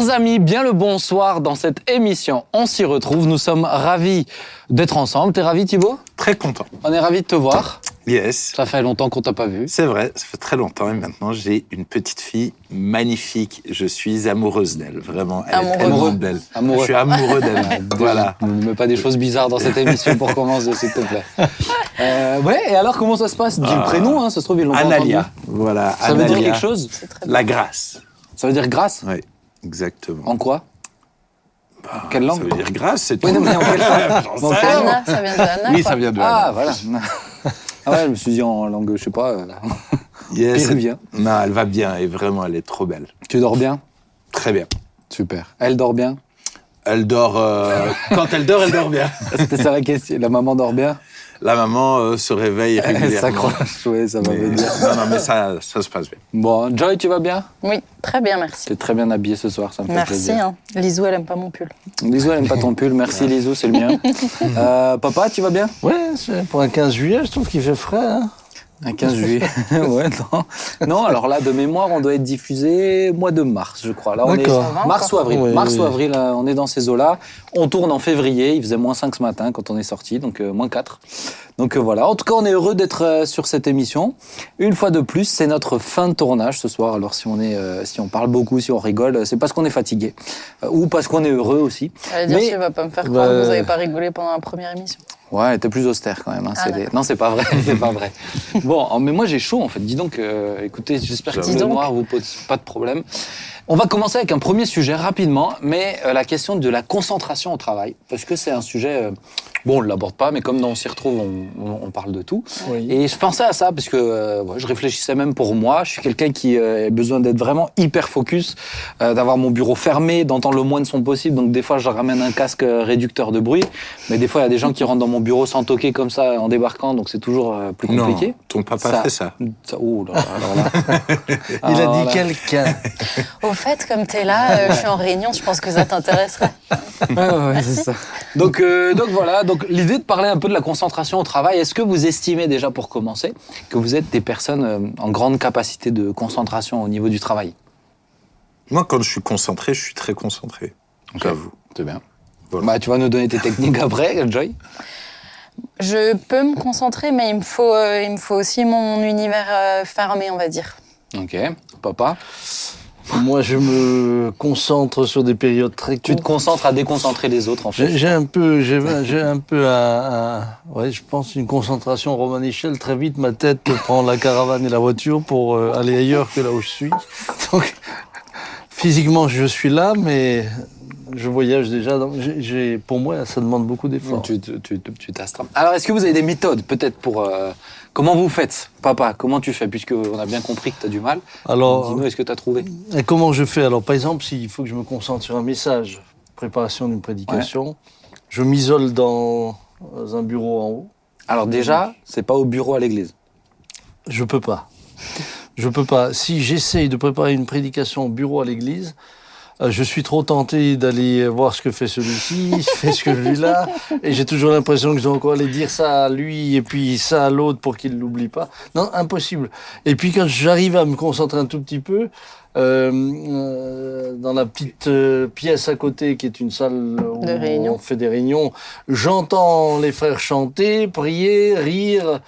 Chers amis, bien le bonsoir dans cette émission. On s'y retrouve. Nous sommes ravis d'être ensemble. T'es ravi, Thibaut? Très content. On est ravis de te voir. Yes. Ça fait longtemps qu'on t'a pas vu. C'est vrai, ça fait très longtemps et maintenant j'ai une petite fille magnifique. Je suis amoureuse d'elle, vraiment. Elle Amoureux. est tellement Amoureux. belle. Amoureux. Je suis amoureux d'elle. voilà. Ne mets pas des choses bizarres dans cette émission pour commencer, s'il te plaît. Euh, ouais, et alors comment ça se passe? Le Ah. prénom, hein, ça se trouve, ils l'ont Analia. entendu. Voilà. Ça veut dire quelque chose? La grâce. Ça veut dire grâce? Oui, exactement. En quoi? Bah, quelle langue Ça veut dire grâce, c'est tout. Oui, non, mais en quelle langue? Anna, ça vient de Anna. Oui, ça vient de Ah, Anna. voilà. Ah ouais, je me suis dit en langue, je sais pas, euh, Yes. péruvien. Non, elle va bien et vraiment, elle est trop belle. Tu dors bien? Très bien. Super. Elle dort bien? Elle dort. euh, Quand elle dort, elle dort bien. C'était ça la question. La maman dort bien? La maman euh, se réveille Elle régulièrement. s'accroche, ouais, ça va Mais- venir. Non, non, mais ça, ça se passe bien. Bon, Joy, tu vas bien? Oui, très bien, merci. Tu es très bien habillée ce soir, ça me fait Merci. plaisir. Hein. Lisou, elle aime pas mon pull. Lisou, elle aime pas ton pull. Merci Lisou, c'est le mien. Euh, papa, tu vas bien? Ouais, c'est- pour un 15 juillet, je trouve qu'il fait frais. Hein. Un 15 juillet. ouais, non. Non, alors là, de mémoire, on doit être diffusé mois de mars, je crois. Là, on est mars ou avril. Oui, mars oui. ou avril, là, on est dans ces eaux-là. On tourne en février. Il faisait moins 5 ce matin quand on est sorti, donc euh, moins 4. Donc euh, voilà. En tout cas, on est heureux d'être euh, sur cette émission. Une fois de plus, c'est notre fin de tournage ce soir. Alors si on est, euh, si on parle beaucoup, si on rigole, euh, c'est parce qu'on est fatigué Euh, ou parce qu'on est heureux aussi. Elle va dire, Mais- tu vas pas me faire croire Bah, que vous n'avez pas rigolé pendant la première émission. Ouais, t'es plus austère quand même. hein, Ah, c'est des- d'accord. Non, c'est pas vrai, c'est pas vrai. Bon, oh, mais moi j'ai chaud en fait. Dis donc, euh, écoutez, j'espère que le noir vous pose pas de problème. On va commencer avec un premier sujet rapidement, mais euh, la question de la concentration au travail, parce que c'est un sujet. euh, bon, on ne l'aborde pas, mais comme on s'y retrouve, on, on- on parle de tout. Oui. Et je pensais à ça parce que euh, ouais, je réfléchissais même pour moi. Je suis quelqu'un qui euh, a besoin d'être vraiment hyper focus, euh, d'avoir mon bureau fermé, d'entendre le moins de son possible. Donc des fois, je ramène un casque réducteur de bruit. Mais des fois, il y a des gens qui rentrent dans mon bureau sans toquer comme ça en débarquant, donc c'est toujours euh, plus compliqué. Non, ton papa Ça- fait ça. Ça- oh là là, alors là. Il a dit là. quelqu'un. Au fait, comme tu es là, euh, je suis en réunion, je pense que ça t'intéresserait. Ouais, ouais, ouais, c'est ça. Donc, euh, donc voilà, donc l'idée de parler un peu de la concentration au travail, est-ce que vous estimez déjà pour commencer que vous êtes des personnes euh, en grande capacité de concentration au niveau du travail? Moi, quand je suis concentré, je suis très concentré. J'avoue. C'est bien. Voilà. Bah, tu vas nous donner tes techniques après, Joy? Je peux me concentrer, mais il me faut, euh, il me faut aussi mon univers euh, fermé, on va dire. Ok. Papa? Moi, je me concentre sur des périodes très Tu te concentres à déconcentrer les autres, en fait. j'ai un peu, j'ai un peu ouais, je pense une concentration Roman Michel. Très vite, ma tête prend la caravane et la voiture pour euh, aller ailleurs que là où je suis. Donc, physiquement, je suis là, mais je voyage déjà. Pour moi, ça demande beaucoup d'efforts. Tu, t'astrapes. Alors, est-ce que vous avez des méthodes, peut-être, pour... euh, comment vous faites Papa, comment tu fais Puisqu'on a bien compris que tu as du mal? Alors, Dis-nous, est-ce que tu as trouvé? Et comment je fais? Alors, par exemple, s'il faut que je me concentre sur un message, préparation d'une prédication, je m'isole dans un bureau en haut. Alors déjà, c'est pas au bureau à l'église? Je peux pas. Je peux pas. Si j'essaye de préparer une prédication au bureau à l'église, je suis trop tenté d'aller voir ce que fait celui-ci, fait ce que lui-là, et j'ai toujours l'impression que je dois encore aller dire ça à lui et puis ça à l'autre pour qu'il l'oublie pas. Non, impossible. Et puis quand j'arrive à me concentrer un tout petit peu, euh, euh, dans la petite euh, pièce à côté qui est une salle où De réunion. on fait des réunions, j'entends les frères chanter, prier, rire.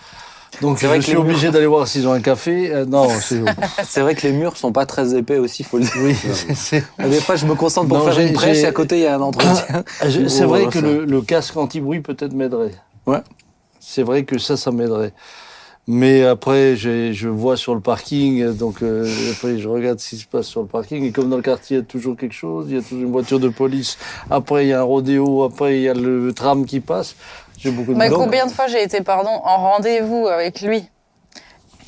Donc je suis murs- obligé d'aller voir s'ils ont un café. Euh, non, c'est vrai que les murs sont pas très épais aussi, faut le dire. oui, c'est- Des fois, je me concentre pour Non, faire une prêche et à côté, il y a un entretien. je- c'est vrai que le, le casque anti-bruit peut-être m'aiderait. Ouais. C'est vrai que ça, ça m'aiderait. Mais après, je vois sur le parking, donc euh, après je regarde ce qui se passe sur le parking. Et comme dans le quartier, il y a toujours quelque chose, il y a toujours une voiture de police. Après, il y a un rodéo. Après, il y a le tram qui passe. J'ai beaucoup de Mais combien de fois j'ai été, pardon, en rendez-vous avec lui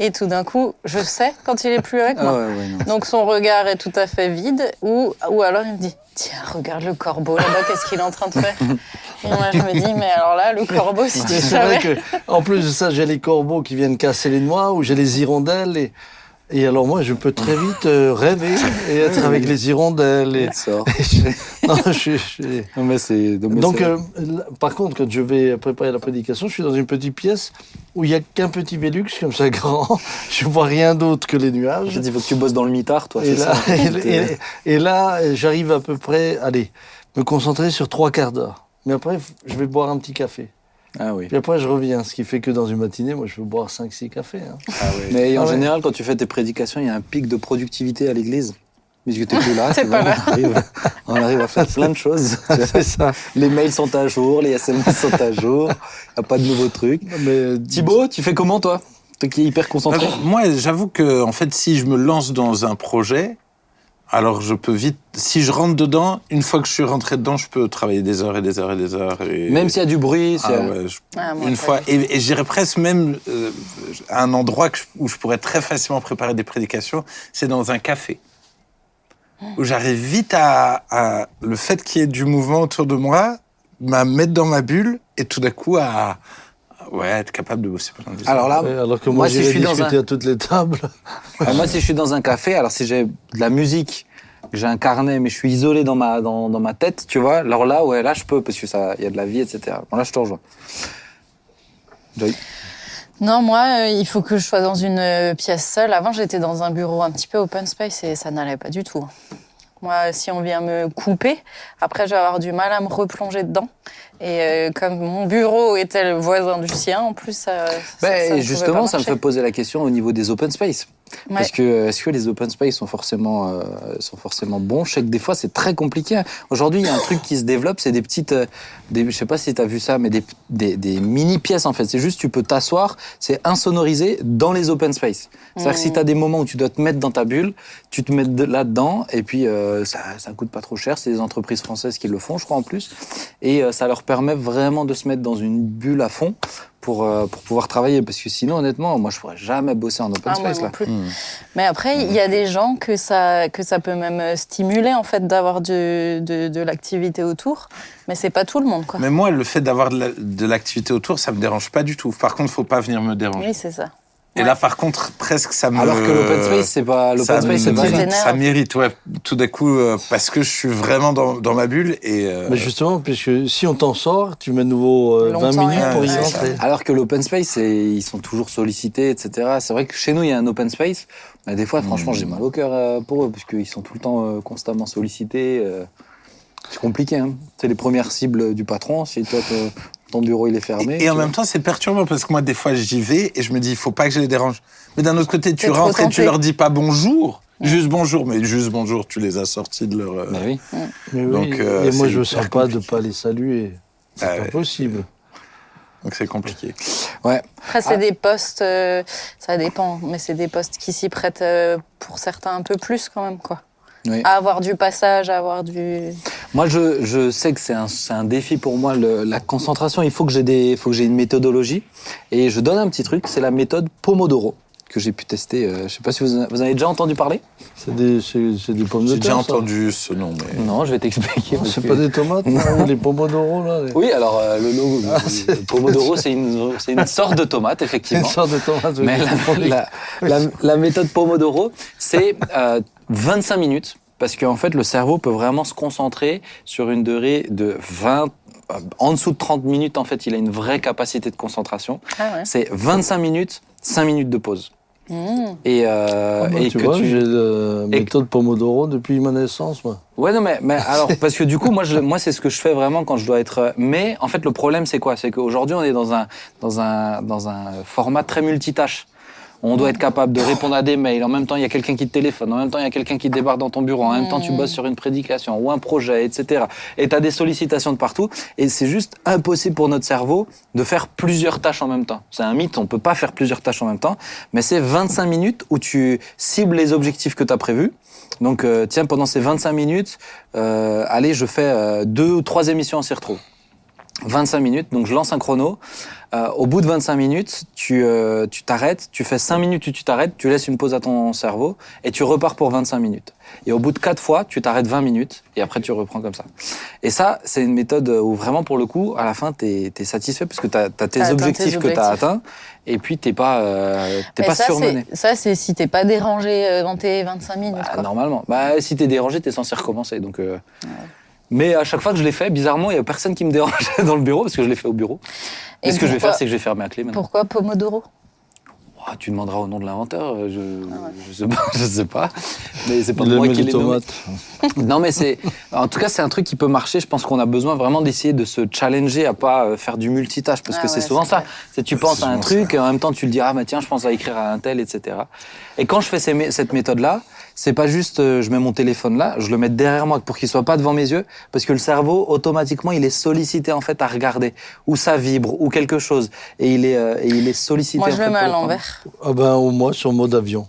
et tout d'un coup, je sais quand il est plus avec moi. Ah ouais, ouais, non. Donc son regard est tout à fait vide, ou, ou alors il me dit Tiens, regarde le corbeau là-bas, qu'est-ce qu'il est en train de faire Et moi je me dis Mais alors là, le corbeau, si tu C'est vrai savais. que, en plus de ça, j'ai les corbeaux qui viennent casser les noix ou j'ai les hirondelles. Et Et alors moi, je peux très vite euh, rêver et être avec les hirondelles. Et... Et je- Non, je- Non, mais c'est. Donc, euh, par contre, quand je vais préparer la prédication, je suis dans une petite pièce où il n'y a qu'un petit Vélux comme ça grand. Je vois rien d'autre que les nuages. Je dis, faut que tu bosses dans le mitard, toi. Et là, ça et là, j'arrive à peu près, allez, me concentrer sur trois quarts d'heure. Mais après, je vais boire un petit café. Ah oui. Puis après, je reviens. Ce qui fait que dans une matinée, moi, je peux boire 5-6 cafés. hein. Mais en Ah ouais. général, quand tu fais tes prédications, il y a un pic de productivité à l'église. Puisque tu n'es plus là, T'es tu pas là. On, arrive, on arrive à faire plein de choses. C'est ça. Les mails sont à jour, les SMS sont à jour, il n'y a pas de nouveaux trucs. Mais Thibaut, tu fais comment toi? Toi qui es hyper concentré? Alors, moi, j'avoue que, en fait, si je me lance dans un projet, alors je peux vite. Si je rentre dedans, une fois que je suis rentré dedans, je peux travailler des heures et des heures et des heures. Et... Même s'il y a du bruit, Ah c'est- ouais, je- Ah, moi, une fois. Et, et j'irais presque même euh, à un endroit que je- où je pourrais très facilement préparer des prédications, c'est dans un café. Où j'arrive vite à, à- le fait qu'il y ait du mouvement autour de moi, m'a mettre dans ma bulle et tout d'un coup à ouais être capable de bosser pendant des Alors heures. là, Ouais, alors que moi, moi, si je suis dans un- à toutes les tables. Euh, moi, si je suis dans un café, alors si j'ai de la musique, j'ai un carnet, mais je suis isolé dans ma, dans, dans ma tête, tu vois, alors là, ouais, là, je peux, parce que ça, il y a de la vie, etc. Bon, là, je te rejoins. Joy. Non, moi, euh, il faut que je sois dans une euh, pièce seule. Avant, j'étais dans un bureau un petit peu open space et ça n'allait pas du tout. Moi, si on vient me couper, après, je vais avoir du mal à me replonger dedans. Et euh, comme mon bureau était le voisin du sien, en plus, ça. ça- Ben, ça justement, ça me fait poser la question au niveau des open space. Ouais. Parce que euh, est-ce que les open space sont forcément, euh, sont forcément bons? Je sais que des fois, c'est très compliqué. Aujourd'hui, il y a un truc qui se développe, c'est des petites. euh, Des, je sais pas si tu as vu ça, mais des, des, des mini-pièces en fait. C'est juste, tu peux t'asseoir, c'est insonorisé dans les open space. C'est-à-dire que si Mmh. tu as des moments où tu dois te mettre dans ta bulle, tu te mets de- là-dedans, et puis euh, ça, ça coûte pas trop cher. C'est des entreprises françaises qui le font, je crois, en plus. Et euh, ça leur permet vraiment de se mettre dans une bulle à fond pour, euh, pour pouvoir travailler. Parce que sinon, honnêtement, moi, je pourrais jamais bosser en open Ah, moi space. non là. plus. Hmm. Mais après, il y a des gens que ça, que ça peut même euh, stimuler, en fait, d'avoir de, de, de l'activité autour. Mais c'est pas tout le monde, quoi. Mais moi, le fait d'avoir de l'activité autour, ça me dérange pas du tout. Par contre, faut pas venir me déranger. Oui, c'est ça. Et là, par contre, presque ça me. Alors que l'open space, c'est pas l'open ça space, c'est pas ça m'irrite, ouais. Tout d'un coup, euh, parce que je suis vraiment dans, dans ma bulle et. euh, Mais justement, puisque si on t'en sort, tu mets de nouveau euh, 20 Longtemps, minutes pour y rentrer. Alors que l'open space, ils sont toujours sollicités, etc. C'est vrai que chez nous, il y a un open space. Mais des fois, franchement, Mm. j'ai mal au cœur euh, pour eux, parce qu'ils sont tout le temps euh, constamment sollicités. euh. C'est compliqué. Hein. C'est les premières cibles du patron. Si toi, ton bureau il est fermé. Et, et en même temps, c'est perturbant parce que moi, des fois, j'y vais et je me dis, il faut pas que je les dérange. Mais d'un autre côté, tu rentres et tu leur dis pas bonjour. Juste bonjour, mais juste bonjour, tu les as sortis de leur. euh. Mais oui. Donc, euh, et moi, je ne sens pas de pas les saluer. C'est Ah pas ouais. possible. Donc c'est compliqué. Ouais. Après, c'est Ah. des postes, euh, ça dépend, mais c'est des postes qui s'y prêtent euh, pour certains un peu plus quand même, quoi. Oui. À avoir du passage, à avoir du. Moi, je, je sais que c'est un, c'est un défi pour moi, le- la concentration. Il faut que j'ai des, il faut que j'ai une méthodologie. Et je donne un petit truc, c'est la méthode Pomodoro que j'ai pu tester. euh, je sais pas si vous, en- vous en avez déjà entendu parler. C'est des, c'est, c'est des pommes de J'ai terre. déjà ça. entendu ce nom, mais. Non, je vais t'expliquer. C'est que- pas des tomates, là, les pomodoro, là. les- Oui, alors euh, le logo, Ah, le- le Pomodoro, c'est une, c'est une sorte de tomate, Une effectivement. sorte de tomate. Mais la, la- la- la méthode Pomodoro, c'est euh, 25 minutes, parce qu'en fait, le cerveau peut vraiment se concentrer sur une durée de 20, euh, en dessous de 30 minutes, en fait, il a une vraie capacité de concentration. Ah ouais. C'est 25 minutes, 5 minutes de pause. Mmh. Et, euh, Ah bah, et tu que vois, tu- j'ai la et- méthode Pomodoro depuis ma naissance, moi. Ouais, non, mais, mais alors, parce que du coup, moi, je, moi, c'est ce que je fais vraiment quand je dois être. euh, Mais en fait, le problème, c'est quoi? C'est qu'aujourd'hui, on est dans un, dans, un, dans un format très multitâche. On doit être capable de répondre à des mails. En même temps, il y a quelqu'un qui te téléphone. En même temps, il y a quelqu'un qui débarque dans ton bureau. En même temps, tu bosses sur une prédication ou un projet, etc. Et tu as des sollicitations de partout. Et c'est juste impossible pour notre cerveau de faire plusieurs tâches en même temps. C'est un mythe. On peut pas faire plusieurs tâches en même temps. Mais c'est 25 minutes où tu cibles les objectifs que tu as prévus. Donc, euh, tiens, pendant ces 25 minutes, euh, allez, je fais euh, deux ou trois émissions en retrouve. 25 minutes. Donc je lance un chrono. Euh, au bout de 25 minutes, tu euh, tu t'arrêtes, tu fais 5 minutes, tu tu t'arrêtes, tu laisses une pause à ton cerveau et tu repars pour 25 minutes. Et au bout de 4 fois, tu t'arrêtes 20 minutes et après tu reprends comme ça. Et ça, c'est une méthode où vraiment pour le coup, à la fin, tu es, satisfait parce que tu as, tes T'as atteint tes objectifs que tu as atteints et puis t'es pas, euh, pas ça, surmené. Ça, c'est si t'es pas dérangé euh, dans tes 25 minutes. Bah, quoi. normalement. Bah, si t'es dérangé, t'es censé recommencer. Donc, euh, Mais à chaque fois que je l'ai fait, bizarrement, il y a personne qui me dérangeait dans le bureau parce que je l'ai fait au bureau. Et, Et ce que je vais faire, c'est que je vais fermer la clé maintenant. Pourquoi Pomodoro? Ah, tu demanderas au nom de l'inventeur. Je, Ah je sais pas, je sais pas. Mais c'est pas Il moi qui les l'ai nommé. Non, mais c'est. En tout cas, c'est un truc qui peut marcher. Je pense qu'on a besoin vraiment d'essayer de se challenger à pas euh, faire du multitâche parce Ah que c'est souvent ça. C'est tu penses à un truc et en même temps tu le dis ah bah tiens je pense à écrire à un tel etc. Et quand je fais ces cette méthode là, c'est pas juste euh, je mets mon téléphone là, je le mets derrière moi pour qu'il soit pas devant mes yeux parce que le cerveau automatiquement il est sollicité en fait à regarder ou ça vibre ou quelque chose et il est euh, et il est sollicité. Moi, je le mets à l'envers. Ah ben, au moins sur mode avion.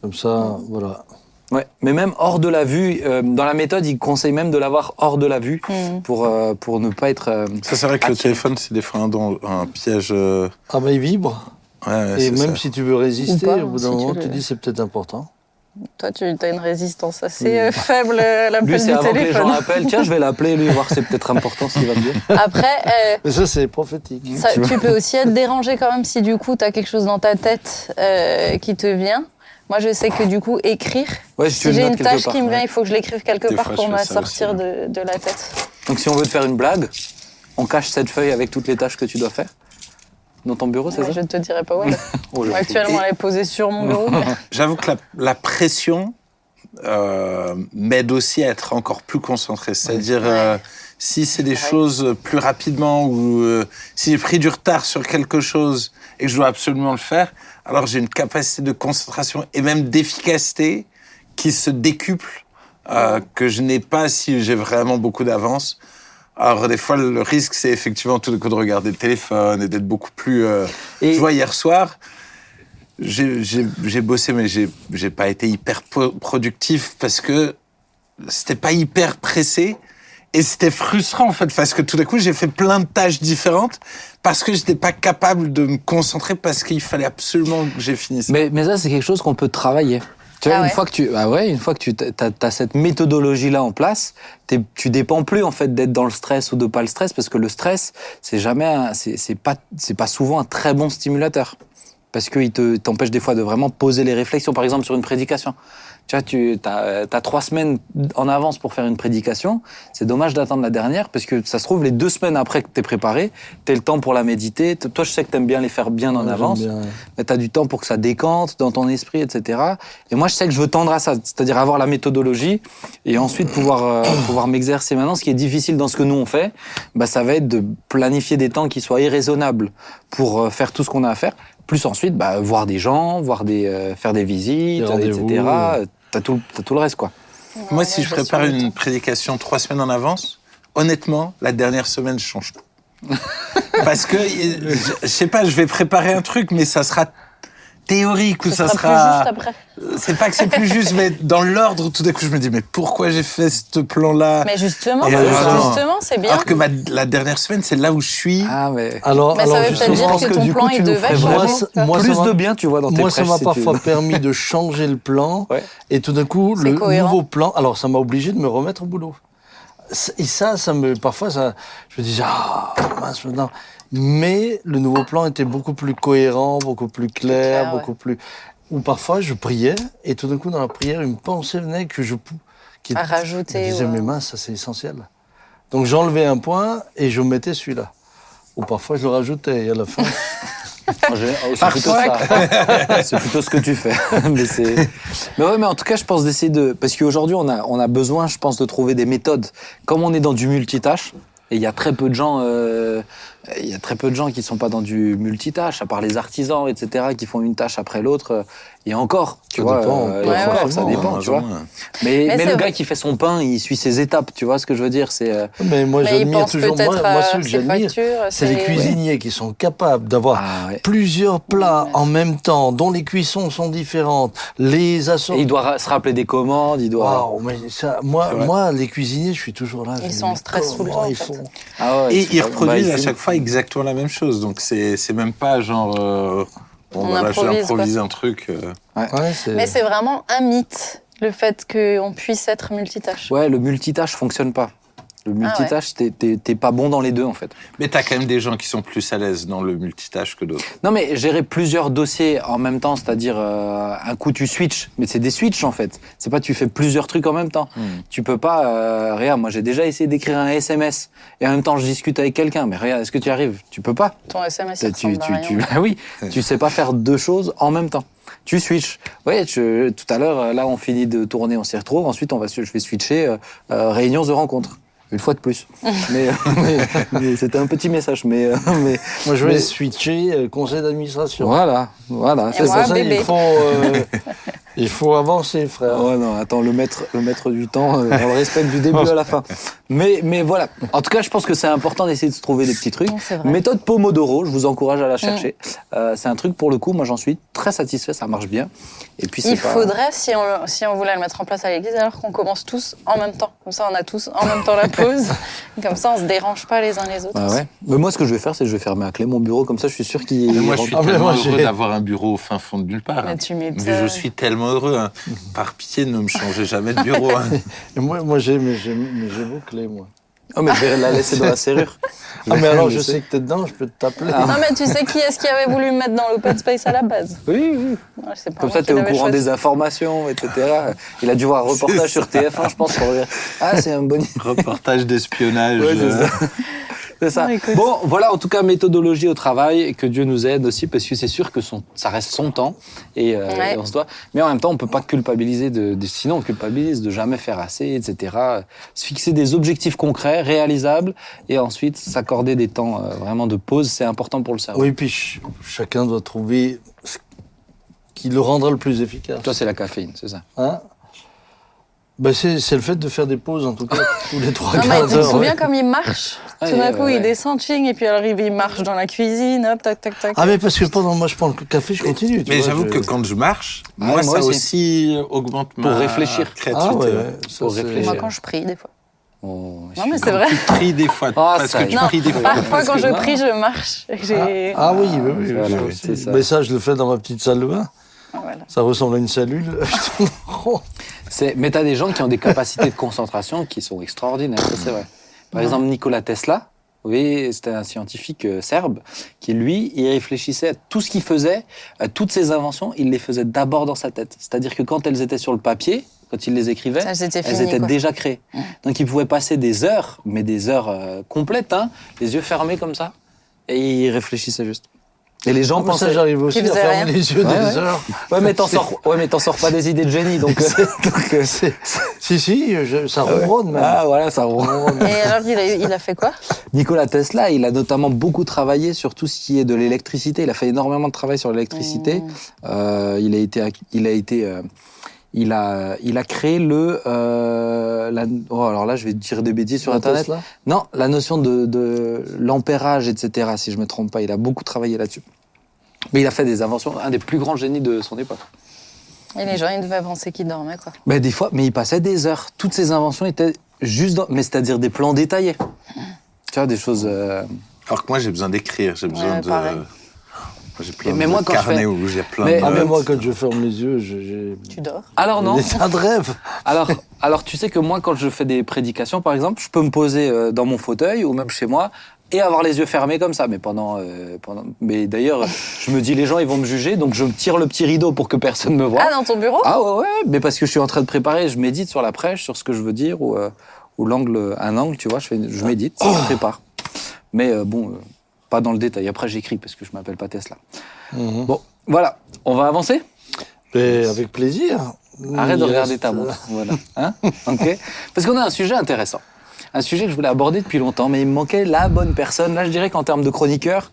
Comme ça, voilà. Ouais, mais même hors de la vue, euh, dans la méthode, il conseille même de l'avoir hors de la vue Hmm. pour, euh, pour ne pas être. euh, Ça, c'est vrai que le téléphone, c'est des fois un, don- un piège. euh, Ah ben, il vibre. Ouais, ouais, Et même ça. si tu veux résister, pas, au bout si d'un tu moment, le- tu dis c'est peut-être important. Toi, tu as une résistance assez euh, faible à Lui, l'appel c'est du avant que les gens appellent. Tiens, je vais l'appeler, lui, voir c'est peut-être important ce qu'il va me dire. Après, euh, Mais ça, c'est prophétique. ça- tu peux aussi être dérangé quand même si du coup tu as quelque chose dans ta tête euh, qui te vient. Moi, je sais que du coup, écrire, Ouais, si j'ai une tâche part, qui me vient, ouais. il faut que je l'écrive quelque Des part fois, pour me sortir aussi, de, de la tête. Donc, si on veut te faire une blague, on cache cette feuille avec toutes les tâches que tu dois faire dans ton bureau, c'est Ouais, ça je ne te dirai pas où elle. Oh, Actuellement, elle est posée sur mon bureau. mais- J'avoue que la, la pression euh, m'aide aussi à être encore plus concentré. C'est-à-dire, euh, si c'est des choses plus rapidement ou euh, si j'ai pris du retard sur quelque chose et que je dois absolument le faire, alors j'ai une capacité de concentration et même d'efficacité qui se décuple que je n'ai pas si j'ai vraiment beaucoup d'avance. Alors des fois, le risque, c'est effectivement tout d'un coup de regarder le téléphone et d'être beaucoup plus... euh, Et- Je vois hier soir, j'ai bossé, mais j'ai pas été hyper productif parce que c'était pas hyper pressé. Et c'était frustrant, en fait, parce que tout d'un coup, j'ai fait plein de tâches différentes parce que j'étais pas capable de me concentrer parce qu'il fallait absolument que j'ai fini ça. Mais, mais ça, c'est quelque chose qu'on peut travailler. Tu vois, Ah une fois que tu, ah ouais, une fois que tu as, cette méthodologie-là en place, t'es- tu dépends plus en fait d'être dans le stress ou de pas le stress, parce que le stress, c'est jamais, c'est c'est pas, c'est pas souvent un très bon stimulateur, parce qu'il te t'empêche des fois de vraiment poser les réflexions. Par exemple, sur une prédication, tu vois, tu as, trois semaines en avance pour faire une prédication. C'est dommage d'attendre la dernière, parce que ça se trouve les deux semaines après que t'es préparé, t'as le temps pour la méditer. Toi, je sais que t'aimes bien les faire bien en Ouais, avance mais tu as du temps pour que ça décante dans ton esprit, etc. Et moi, je sais que je veux tendre à ça, c'est-à-dire avoir la méthodologie et ensuite pouvoir, euh, pouvoir m'exercer. Maintenant, ce qui est difficile dans ce que nous on fait, bah, ça va être de planifier des temps qui soient irraisonnables pour euh, faire tout ce qu'on a à faire, plus ensuite bah, voir des gens, voir des, euh, faire des visites, Des rendez-vous, etc. T'as tout, t'as tout le reste, quoi. Moi, si je prépare une prédication trois semaines en avance, honnêtement, la dernière semaine, je change tout. Parce que, je, je sais pas, je vais préparer un truc, mais ça sera théorique Ce ça sera sera. plus juste après. C'est pas que c'est plus juste, mais dans l'ordre, tout d'un coup, je me dis, mais pourquoi j'ai fait ce plan-là? Mais justement, alors justement, c'est bien. Alors que ma- la dernière semaine, c'est là où je suis. Ah, mais. Alors, Mais ça alors veut peut-être justement, dire que que ton coup, plan, tu il devait vraiment ça- moi, plus ça de bien, tu vois, dans tes Moi, ça m'a si parfois permis de changer le plan. Ouais. Et tout d'un coup, le cohérent. nouveau plan. Alors, ça m'a obligé de me remettre au boulot. Et ça, ça me. Parfois, ça, je me disais, ah, mince, maintenant. Mais le nouveau plan était beaucoup plus cohérent, beaucoup plus clair, clair, ouais. beaucoup plus. Ou parfois, je priais, et tout d'un coup, dans la prière, une pensée venait que je. pou- Qui, À rajouter, Je disais, ou à- mais mince, ça, c'est essentiel. Donc, j'enlevais un point et je mettais celui-là. Ou parfois, je le rajoutais, et à la fin. Général, oh, C'est plutôt ça. c'est plutôt ce que tu fais. mais, c'est- mais ouais, mais en tout cas, je pense d'essayer de. Parce qu'aujourd'hui, on a, on a besoin, je pense, de trouver des méthodes. Comme on est dans du multitâche, et il y a très peu de gens euh, Il y a très peu de gens qui sont pas dans du multitâche, à part les artisans, etc., qui font une tâche après l'autre. Et encore, tu Ça vois, dépend. euh, Ouais, encore, ouais. ça dépend, tu vois. Mais, Mais le vrai. gars qui fait son pain, il suit ses étapes, tu vois ce que je veux dire C'est euh, Mais moi, j'admire toujours. Moi, moi, ceux que j'admire, c'est les cuisiniers qui sont capables d'avoir ah, ouais. plusieurs plats en même temps, dont les cuissons sont différentes, les Et assauts. il doit se rappeler des commandes, il doit. Mais ça, moi, moi, les cuisiniers, je suis toujours là. Ils me sont en stress tout le comment temps, en ils font Ah Et ils reproduisent bah, à chaque faut- exactement la même chose. Donc c'est c'est même pas genre. euh, bon, On voilà, j'ai improvise, improvisé un truc. euh, Ouais, Mais c'est vraiment un mythe, le fait qu'on puisse être multitâche. Ouais, le multitâche fonctionne pas. Le multitâche, t'es- t'es t'es pas bon dans les deux en fait. Mais t'as quand même des gens qui sont plus à l'aise dans le multitâche que d'autres. Non mais gérer plusieurs dossiers en même temps, c'est-à-dire euh, un coup tu switches, mais c'est des switches en fait. C'est pas tu fais plusieurs trucs en même temps. Tu peux pas. Euh, regarde, moi j'ai déjà essayé d'écrire un SMS et en même temps je discute avec quelqu'un. Mais regarde, est-ce que tu y arrives? Tu peux pas. Ton SMS, Tu, tu, à tu, rien. ah oui, tu sais pas faire deux choses en même temps. Tu switches. Ouais, je- tout à l'heure, euh, là, on finit de tourner, on s'y retrouve. Ensuite, on va, je vais switcher euh, euh, réunions de rencontres. Une fois de plus. mais euh, mais- mais c'était un petit message. Mais, euh, mais Moi, je vais Mais- switcher euh, conseil d'administration. voilà, voilà. C'est ça. Pour ça, bébé. il faut, euh, il faut avancer, frère. Ouais, non, attends, le maître, le maître du temps, euh, on le respecte du début à la fin. Mais, mais voilà. En tout cas, je pense que c'est important d'essayer de se trouver des petits trucs. Non. Méthode Pomodoro, je vous encourage à la chercher. Euh, c'est un truc pour le coup, moi j'en suis très satisfait, ça marche bien. Et puis Il pas- faudrait, si on, le- si on voulait le mettre en place à l'église, alors qu'on commence tous en même temps. Comme ça, on a tous en même temps la pause. Comme ça, on se dérange pas les uns les autres. Bah ouais. Mais moi, ce que je vais faire, c'est que je vais fermer à clé mon bureau, comme ça, je suis sûr qu'il. Moi, je suis Ah, tellement moi, heureux d'avoir un bureau au fin fond de nulle part. Mais tu Mais m'étonnes. je suis tellement heureux. hein. Par pitié, ne me changez jamais de bureau. hein. Et moi, moi j'ai mais j'ai- mais j'ai vos clés, moi. Oh, mais je vais la laisser dans la serrure. Ah, mais alors, je sais que t'es dedans, je peux t'appeler. Ah. Non, mais tu sais qui est-ce qui avait voulu me mettre dans l'open space à la base? Oui, oui. Ouais, c'est pas Comme ça, qui tu es au courant choisi. des informations, etc. Il a dû voir un reportage sur TF1, je pense, pour dire Ah, c'est un bon. Reportage d'espionnage. Ouais, c'est ça. Ouais, écoute. Bon, voilà, en tout cas, méthodologie au travail, et que Dieu nous aide aussi, parce que c'est sûr que son, ça reste son temps, et, euh, Ouais. et on se doit. Mais en même temps, on peut pas culpabiliser de, de- sinon on culpabilise de jamais faire assez, etc. Se fixer des objectifs concrets, réalisables, et ensuite s'accorder des temps euh, vraiment de pause, c'est important pour le cerveau. Oui, puis ch- chacun doit trouver ce qui le rendra le plus efficace. Toi, c'est la caféine, c'est ça. Hein? Ben c'est le fait de faire des pauses, en tout cas, tous les trois Non, mais quarts tu te d'heure. souviens ouais. comme il marche? Ouais, Tout d'un coup, ouais. il descend, ching, et puis alors il marche dans la cuisine, hop, tac, tac, tac. Ah, mais parce que pendant moi, je prends le café, je continue. tu Mais j'avoue je- que quand je marche, Ah, moi, moi ça aussi. aussi, augmente ma réfléchir. créativité. Ah, ça, c'est- réfléchir. Moi, quand je prie, des fois. Oh, Non, mais c'est vrai. Tu tries des fois. Ah, parce que tu Non, pries des fois. parfois, quand je prie, je marche. Et j'ai- Ah oui, oui, oui. Voilà, ça. Mais ça, je le fais dans ma petite salle de bain. Voilà. Ça ressemble à une cellule. Mais tu as des gens qui ont des capacités de concentration qui sont extraordinaires, ça c'est vrai. Par exemple, Nikola Tesla, vous voyez, c'était un scientifique euh, serbe qui, lui, il réfléchissait à tout ce qu'il faisait, à toutes ses inventions, il les faisait d'abord dans sa tête. C'est-à-dire que quand elles étaient sur le papier, quand il les écrivait, Ça, elles fini. étaient quoi. déjà créées. Donc il pouvait passer des heures, mais des heures euh, complètes, hein, les yeux fermés comme ça, et il réfléchissait juste. Et les gens Ah, pensaient... j'arrive aussi à fermer rien. les yeux Ouais, des ouais. heures. Ouais, mais t'en sors, ouais, mais t'en sors pas des idées de génie, donc... euh, donc, euh, Si, si, je- ça ronronne même. ah voilà, ça roule. Et alors, il a, il a fait quoi Nikola Tesla, il a notamment beaucoup travaillé sur tout ce qui est de l'électricité. Il a fait énormément de travail sur l'électricité. Mmh. Euh, il a été, il a été, euh, il a, il a créé le. euh, la- oh, alors là, je vais dire des bêtises sur La Internet. Tesla Non, la notion de, de l'ampérage, etc. Si je me trompe pas, il a beaucoup travaillé là-dessus. Mais il a fait des inventions, un des plus grands génies de son époque. Et les gens, ils devaient penser qu'il dormait, quoi. Mais des fois, mais il passait des heures. Toutes ces inventions étaient juste dans, mais c'est-à-dire des plans détaillés. Tu vois, des choses. euh, Alors que moi, j'ai besoin d'écrire. J'ai besoin Ouais, de. pareil. J'ai plein Mais de moi, quand je carnets fais- où j'ai plein Mais- de. Ah, mais moi, quand je ferme les yeux, je- j'ai Tu dors Alors non. des tas de rêves. Alors, alors, tu sais que moi, quand je fais des prédications, par exemple, je peux me poser euh, dans mon fauteuil ou même chez moi et avoir les yeux fermés comme ça. Mais pendant, euh, pendant... mais d'ailleurs, je me dis les gens ils vont me juger, donc je tire le petit rideau pour que personne me voie. Ah, dans ton bureau? Ah ouais, ouais, mais parce que je suis en train de préparer, je médite sur la prêche, sur ce que je veux dire ou, euh, ou l'angle, un angle, tu vois, je, fais, je médite, je prépare. Mais euh, bon, euh, pas dans le détail. Après, j'écris parce que je m'appelle pas Tesla. Mhm. Bon, voilà, on va avancer. Mais avec plaisir. Arrête de regarder ta montre. Voilà. Hein ok Parce qu'on a un sujet intéressant. un sujet que je voulais aborder depuis longtemps, mais il me manquait la bonne personne. Là, je dirais qu'en termes de chroniqueur,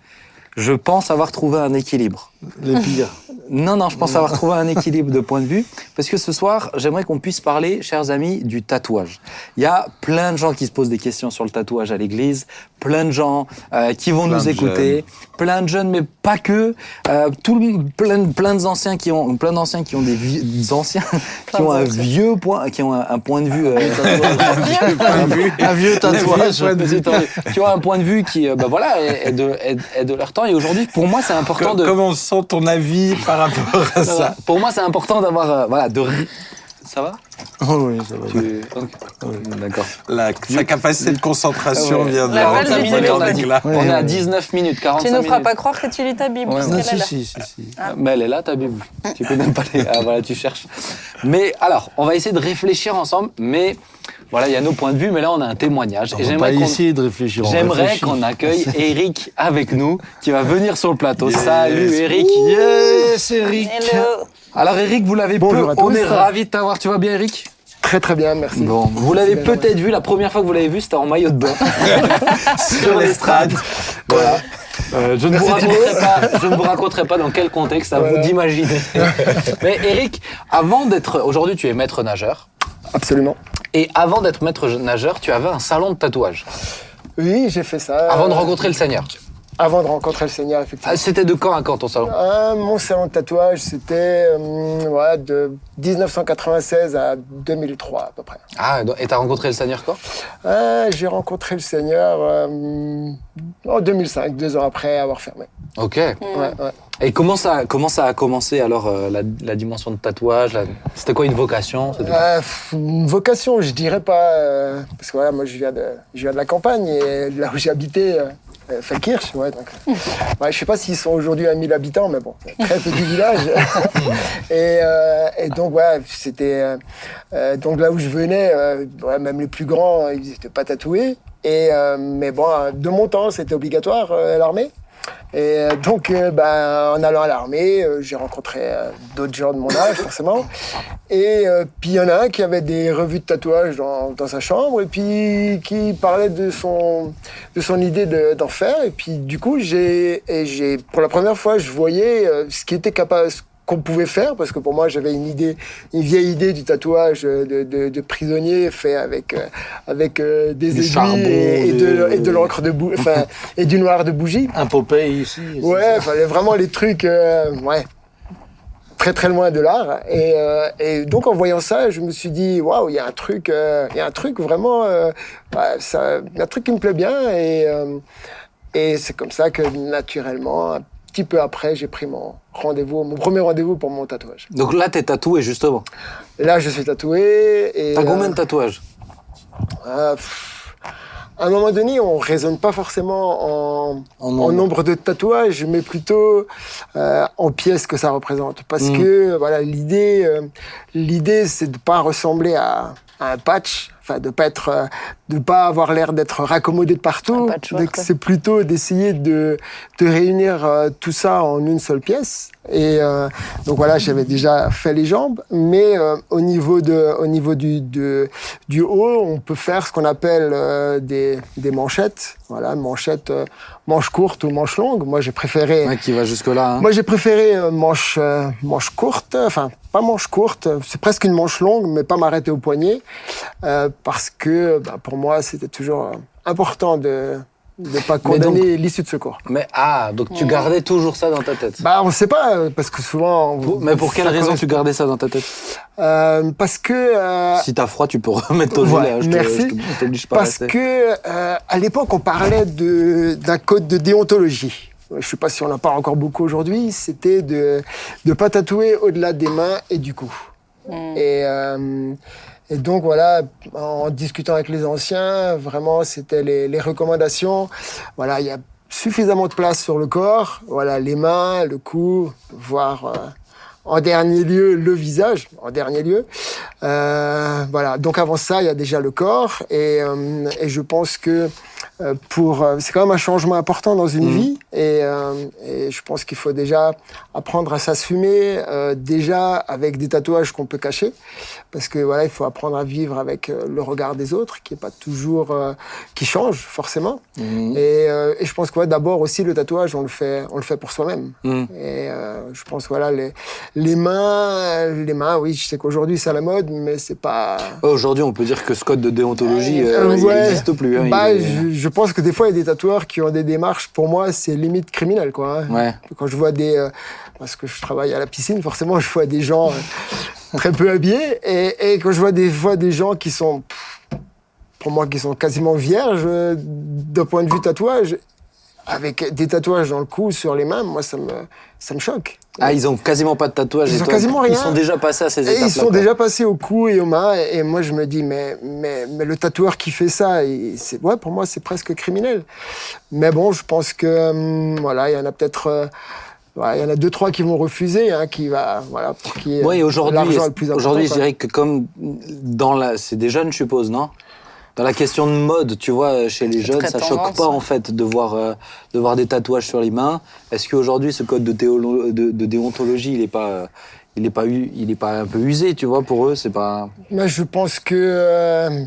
je pense avoir trouvé un équilibre. Les pires. Non, non, je pense avoir trouvé un équilibre de point de vue. Parce que ce soir, j'aimerais qu'on puisse parler, chers amis, du tatouage. Il y a plein de gens qui se posent des questions sur le tatouage à l'église, plein de gens euh, qui vont Plein nous de écouter, plein de jeunes, mais pas que. Euh, tout le, plein, plein d'anciens qui ont, plein d'anciens qui ont des, vieux- des anciens qui ont un vieux point, qui ont un, un point de vue. euh, Point de vue. Un vieux tatouage. Ouais, vas-y, attendez. qui ont un point de vue qui, euh, bah voilà, est, est de, est, est de leur temps. Et aujourd'hui, pour moi, c'est important de. Comment sent ton avis par rapport à Ça ça Pour moi, c'est important d'avoir, euh, voilà, de. Ça va? Oh oui, ça va. Tu-. D'accord. La, Sa capacité de concentration Ah ouais. vient de La la belle 45 vidéo, minutes, on a dit. là. On est à 19 minutes, 45 Tu nous feras pas croire que tu lis ta Bible, Ouais, non, si, là. si, si, si. Mais elle est là, ta Bible. Tu peux même pas les... Ah, voilà, tu cherches. Mais alors, on va essayer de réfléchir ensemble. Mais voilà, il y a nos points de vue. Mais là, on a un témoignage. On Et va j'aimerais essayer de réfléchir. J'aimerais qu'on accueille Eric avec nous, qui va venir sur le plateau. Yes. Salut Eric. Yes, Eric. Hello. Alors Eric, vous l'avez peu. On est ravis de t'avoir. Tu vas bien Eric? Très très bien, merci. Bon, vous l'avez peut-être vu. La première fois que vous l'avez vu, c'était en maillot de bain Sur l'estrade. Voilà. Euh, je, ne vous raconterai pas, je ne vous raconterai pas dans quel contexte, à Voilà. vous d'imaginer. Mais Eric, avant d'être. Aujourd'hui, tu es maître nageur. Absolument. Et avant d'être maître nageur, tu avais un salon de tatouage. Oui, j'ai fait ça. Avant de rencontrer le Seigneur. Avant de rencontrer le Seigneur, effectivement. Ah, C'était de quand à quand ton salon? Euh, mon salon de tatouage, c'était euh, ouais, de 1996 à 2003 à peu près. Ah, et t'as rencontré le Seigneur quand? Euh, j'ai rencontré le Seigneur euh, en 2005, deux ans après avoir fermé. Ok. Ouais, ouais. Et comment ça, comment ça a commencé alors euh, la, la dimension de tatouage la- C'était quoi une vocation? Euh, une vocation, je dirais pas, euh, parce que voilà, moi je viens de, je viens de la campagne et là où j'ai habité, euh, Feldkirch, ouais, donc, ouais, je sais pas s'ils sont aujourd'hui à 1000 habitants, mais bon, très petit village. et, euh, et donc ouais, c'était euh, euh, donc là où je venais, euh, ouais, même les plus grands, ils n'étaient pas tatoués. Et euh, mais bon, de mon temps, c'était obligatoire euh, à l'armée. Et euh, donc, euh, ben, en allant à l'armée, euh, j'ai rencontré d'autres gens de mon âge, forcément. Et euh, puis il y en a un qui avait des revues de tatouage dans, dans sa chambre et puis qui parlait de son, de son idée de- d'en faire. Et puis du coup, j'ai, et j'ai, pour la première fois, je voyais ce qui était capable, qu'on pouvait faire parce que pour moi j'avais une idée, une vieille idée du tatouage de, de, de prisonnier fait avec euh, avec euh, des aiguilles charbon, et, et de, des- et de l'encre de bou- enfin et du noir de bougie. Un Popeye ici. Ouais, fallait vraiment les trucs, euh, ouais, très très loin de l'art. Et, et donc en voyant ça, je me suis dit, waouh, il y a un truc, il y a un truc vraiment, ça, un truc qui me plaît bien. Et, et c'est comme ça que naturellement, petit peu après, j'ai pris mon rendez-vous, mon premier rendez-vous pour mon tatouage. Donc là, t'es tatoué justement. Là, je suis tatoué. Et, T'as combien euh, de tatouages euh, pff, à un moment donné, on raisonne pas forcément en, En en nombre. de tatouages, mais plutôt euh, en pièces que ça représente. Parce Mm. que voilà, l'idée, euh, l'idée, c'est de pas ressembler à un patch, enfin de pas être, de pas avoir l'air d'être raccommodé de partout. C'est plutôt d'essayer de, de réunir euh, tout ça en une seule pièce. Et euh, donc voilà, j'avais déjà fait les jambes, mais euh, au niveau de, au niveau du, de, du haut, on peut faire ce qu'on appelle euh, des, des manchettes. Voilà, manchettes, euh, manches courtes ou manches longues. Moi, j'ai préféré. Ouais, qui va jusque-là. hein. Moi, j'ai préféré euh, manche, euh, manche courte, enfin, pas manche courte, c'est presque une manche longue, mais pas m'arrêter au poignet, euh, parce que bah, pour moi, c'était toujours important de ne pas condamner l'issue de secours. Mais ah, donc tu gardais toujours ça dans ta tête. Bah, on sait pas, euh, parce que souvent. Pour- mais pour quelle raison tu gardais ça dans ta tête? Euh, Parce que. euh, Si t'as froid, tu peux remettre ton Ouais, gilet. te- merci. je te- je t'oblige pas à Parce que euh, à l'époque, on parlait de- d'un code de déontologie. Je ne sais pas si on en parle encore beaucoup aujourd'hui. C'était de ne pas tatouer au-delà des mains et du cou. Et, euh, et donc voilà, en discutant avec les anciens, vraiment, c'était les, recommandations. Voilà, il y a suffisamment de place sur le corps. Voilà, les mains, le cou, voire euh, en dernier lieu le visage. En dernier lieu, Euh, voilà. Donc avant ça, il y a déjà le corps, et, euh, et je pense que pour. euh, c'est quand même un changement important dans une Mhm. vie, et, euh, et je pense qu'il faut déjà apprendre à s'assumer, euh, déjà avec des tatouages qu'on peut cacher, parce que voilà, il faut apprendre à vivre avec euh, le regard des autres, qui est pas toujours, euh, qui change forcément. Mhm. Et, euh, et je pense que ouais, d'abord aussi le tatouage, on le fait, on le fait pour soi-même. Mhm. Et euh, je pense voilà les, les mains, les mains, oui, je sais qu'aujourd'hui c'est à la mode, mais c'est pas. Aujourd'hui, on peut dire que ce code de déontologie Ouais, euh, ouais. n'existe plus. hein, il Bah, est- je, je pense que des fois il y a des tatoueurs qui ont des démarches. Pour moi, c'est limite criminel, quoi. hein. Ouais. Quand je vois des, euh, parce que je travaille à la piscine, forcément, je vois des gens euh, très peu habillés, et, et quand je vois des fois des gens qui sont, pff, pour moi, qui sont quasiment vierges euh, d'un point de vue tatouage, avec des tatouages dans le cou, sur les mains, moi ça me, ça me choque. Ah, ils ont quasiment pas de tatouage. Ils et ont toi, quasiment Ils rien. sont déjà passés à ces Et étapes-là. ils sont quoi. déjà passés au cou et aux mains, et, moi je me dis, mais, mais, mais le tatoueur qui fait ça, c'est, ouais, pour moi c'est presque criminel. Mais bon, je pense que, hum, voilà, il y en a peut-être, euh, ouais, il y en a deux, trois qui vont refuser, hein, qui va, voilà, pour qui Oui, aujourd'hui, aujourd'hui, je dirais que comme dans la, c'est des jeunes, je suppose, non? Dans la question de mode, tu vois, chez les jeunes, ça choque tendance, pas ouais. en fait de voir, euh, de voir des tatouages sur les mains. Est-ce qu'aujourd'hui, ce code de, théolo- de, de déontologie, il est pas, euh, il est pas, u- il est pas un peu usé, tu vois, pour eux, c'est pas. Moi, je pense que euh,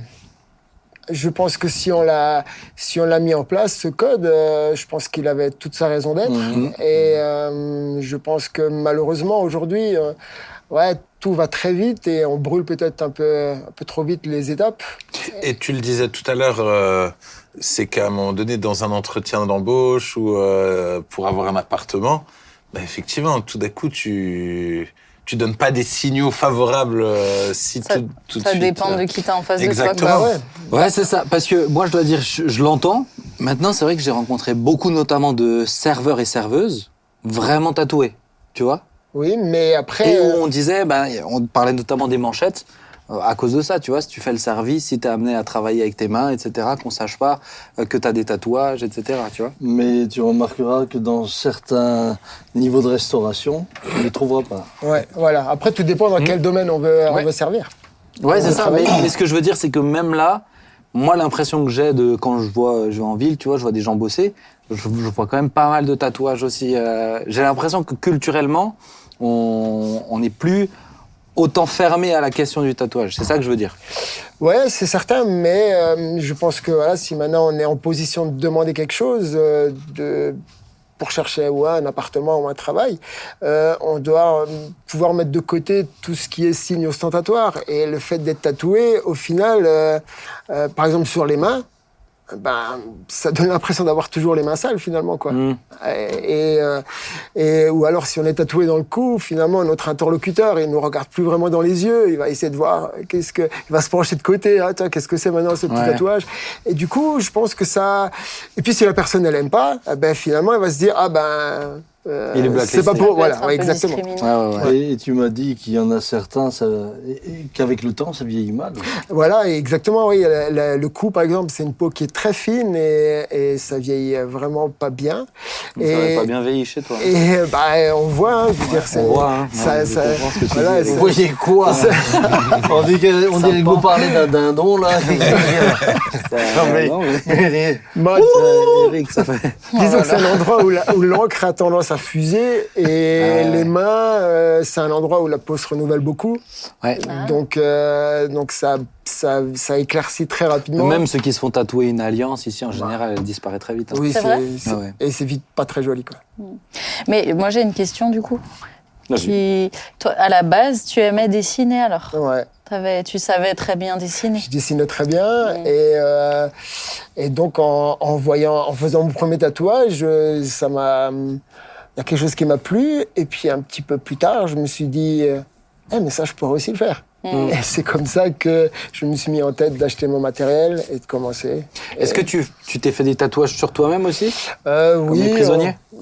je pense que si on l'a si on l'a mis en place ce code, euh, je pense qu'il avait toute sa raison d'être. Mhm. Et euh, je pense que malheureusement aujourd'hui, euh, ouais, tout va très vite et on brûle peut-être un peu un peu trop vite les étapes. Et tu le disais tout à l'heure, euh, c'est qu'à un moment donné, dans un entretien d'embauche ou euh, pour avoir un appartement, bah effectivement, tout d'un coup, tu tu donnes pas des signaux favorables euh, si Ça- tout, tout de Ça suite. dépend euh, de qui t'as en face Exactement. de toi. Bah quoi. ouais. Ouais, c'est ça. Parce que moi, je dois dire, je, je l'entends. Maintenant, c'est vrai que j'ai rencontré beaucoup, notamment de serveurs et serveuses, vraiment tatoués, tu vois. Oui, mais après Et où euh, on disait, ben, on parlait notamment des manchettes, euh, à cause de ça, tu vois, si tu fais le service, si tu es amené à travailler avec tes mains, etc., qu'on sache pas euh, que tu as des tatouages, etc., tu vois. Mais tu remarqueras que dans certains niveaux de restauration, tu ne les trouveras pas. ouais, voilà. Après tout dépend dans quel domaine on veut Ouais. on veut servir. Ouais, c'est On ça. Mais, ce que je veux dire, c'est que même là, moi, l'impression que j'ai de quand je vois, je vais en ville, tu vois, je vois des gens bosser, je, je vois quand même pas mal de tatouages aussi. euh, j'ai l'impression que culturellement, on n'est plus autant fermé à la question du tatouage. C'est ça que je veux dire. Ouais, c'est certain, mais euh, je pense que si maintenant on est en position de demander quelque chose, euh, de, pour chercher un appartement ou un travail, euh, on doit pouvoir mettre de côté tout ce qui est signe ostentatoire. Et le fait d'être tatoué, au final, par exemple sur les mains, ben, ça donne l'impression d'avoir toujours les mains sales finalement. Quoi. Mm. Et, et, euh, et- ou alors si on est tatoué dans le cou, finalement notre interlocuteur il nous regarde plus vraiment dans les yeux, il va essayer de voir qu'est-ce que, il va se pencher de côté, ah, qu'est-ce que c'est maintenant ce petit Ouais. tatouage? Et du coup, je pense que ça. Et puis si la personne elle aime pas, eh ben finalement elle va se dire ah ben euh, c'est pas Ça pour voilà ouais, exactement. discriminant. Ouais, ouais, ouais. Et, et tu m'as dit qu'il y en a certains, ça- et- et qu'avec le temps, ça vieillit mal. Voilà, et exactement, oui. la- la- le cou, par exemple, c'est une peau qui est très fine et, et ça vieillit vraiment pas bien. Ça n'aurait pas bien veillé chez toi. Et bah, on voit, hein, je veux dire, c'est. On voit, hein. ça- ça- que tu voilà, ça- Vous voyez quoi On dirait, on dirait que vous parlez d'un dindon, là. Non, mais- Moi, Eric, ça fait. disons que c'est un endroit où la- où l'encre a tendance à fuser et ouais. les mains, euh, c'est un endroit où la peau se renouvelle beaucoup. Ouais. Ah. Donc, euh, donc ça, ça, ça éclaircit très rapidement. Même ceux qui se font tatouer une alliance ici, en général, elle disparaît très vite. hein. Oui, C'est c'est, vrai c'est- Ah ouais. et c'est vite pas très joli, quoi. Mais moi, j'ai une question du coup. Qui- Toi, à la base, tu aimais dessiner alors? Ouais. T'avais- Tu savais très bien dessiner? Je dessinais très bien Ouais. et, euh, et donc en, en voyant, en faisant mon premier tatouage, ça m'a, il y a quelque chose qui m'a plu et puis un petit peu plus tard, je me suis dit, Eh, mais ça je pourrais aussi le faire. Mm. Et c'est comme ça que je me suis mis en tête d'acheter mon matériel et de commencer. Est-ce que tu tu t'es fait des tatouages sur toi-même aussi? Euh, Comme oui, les prisonniers? on,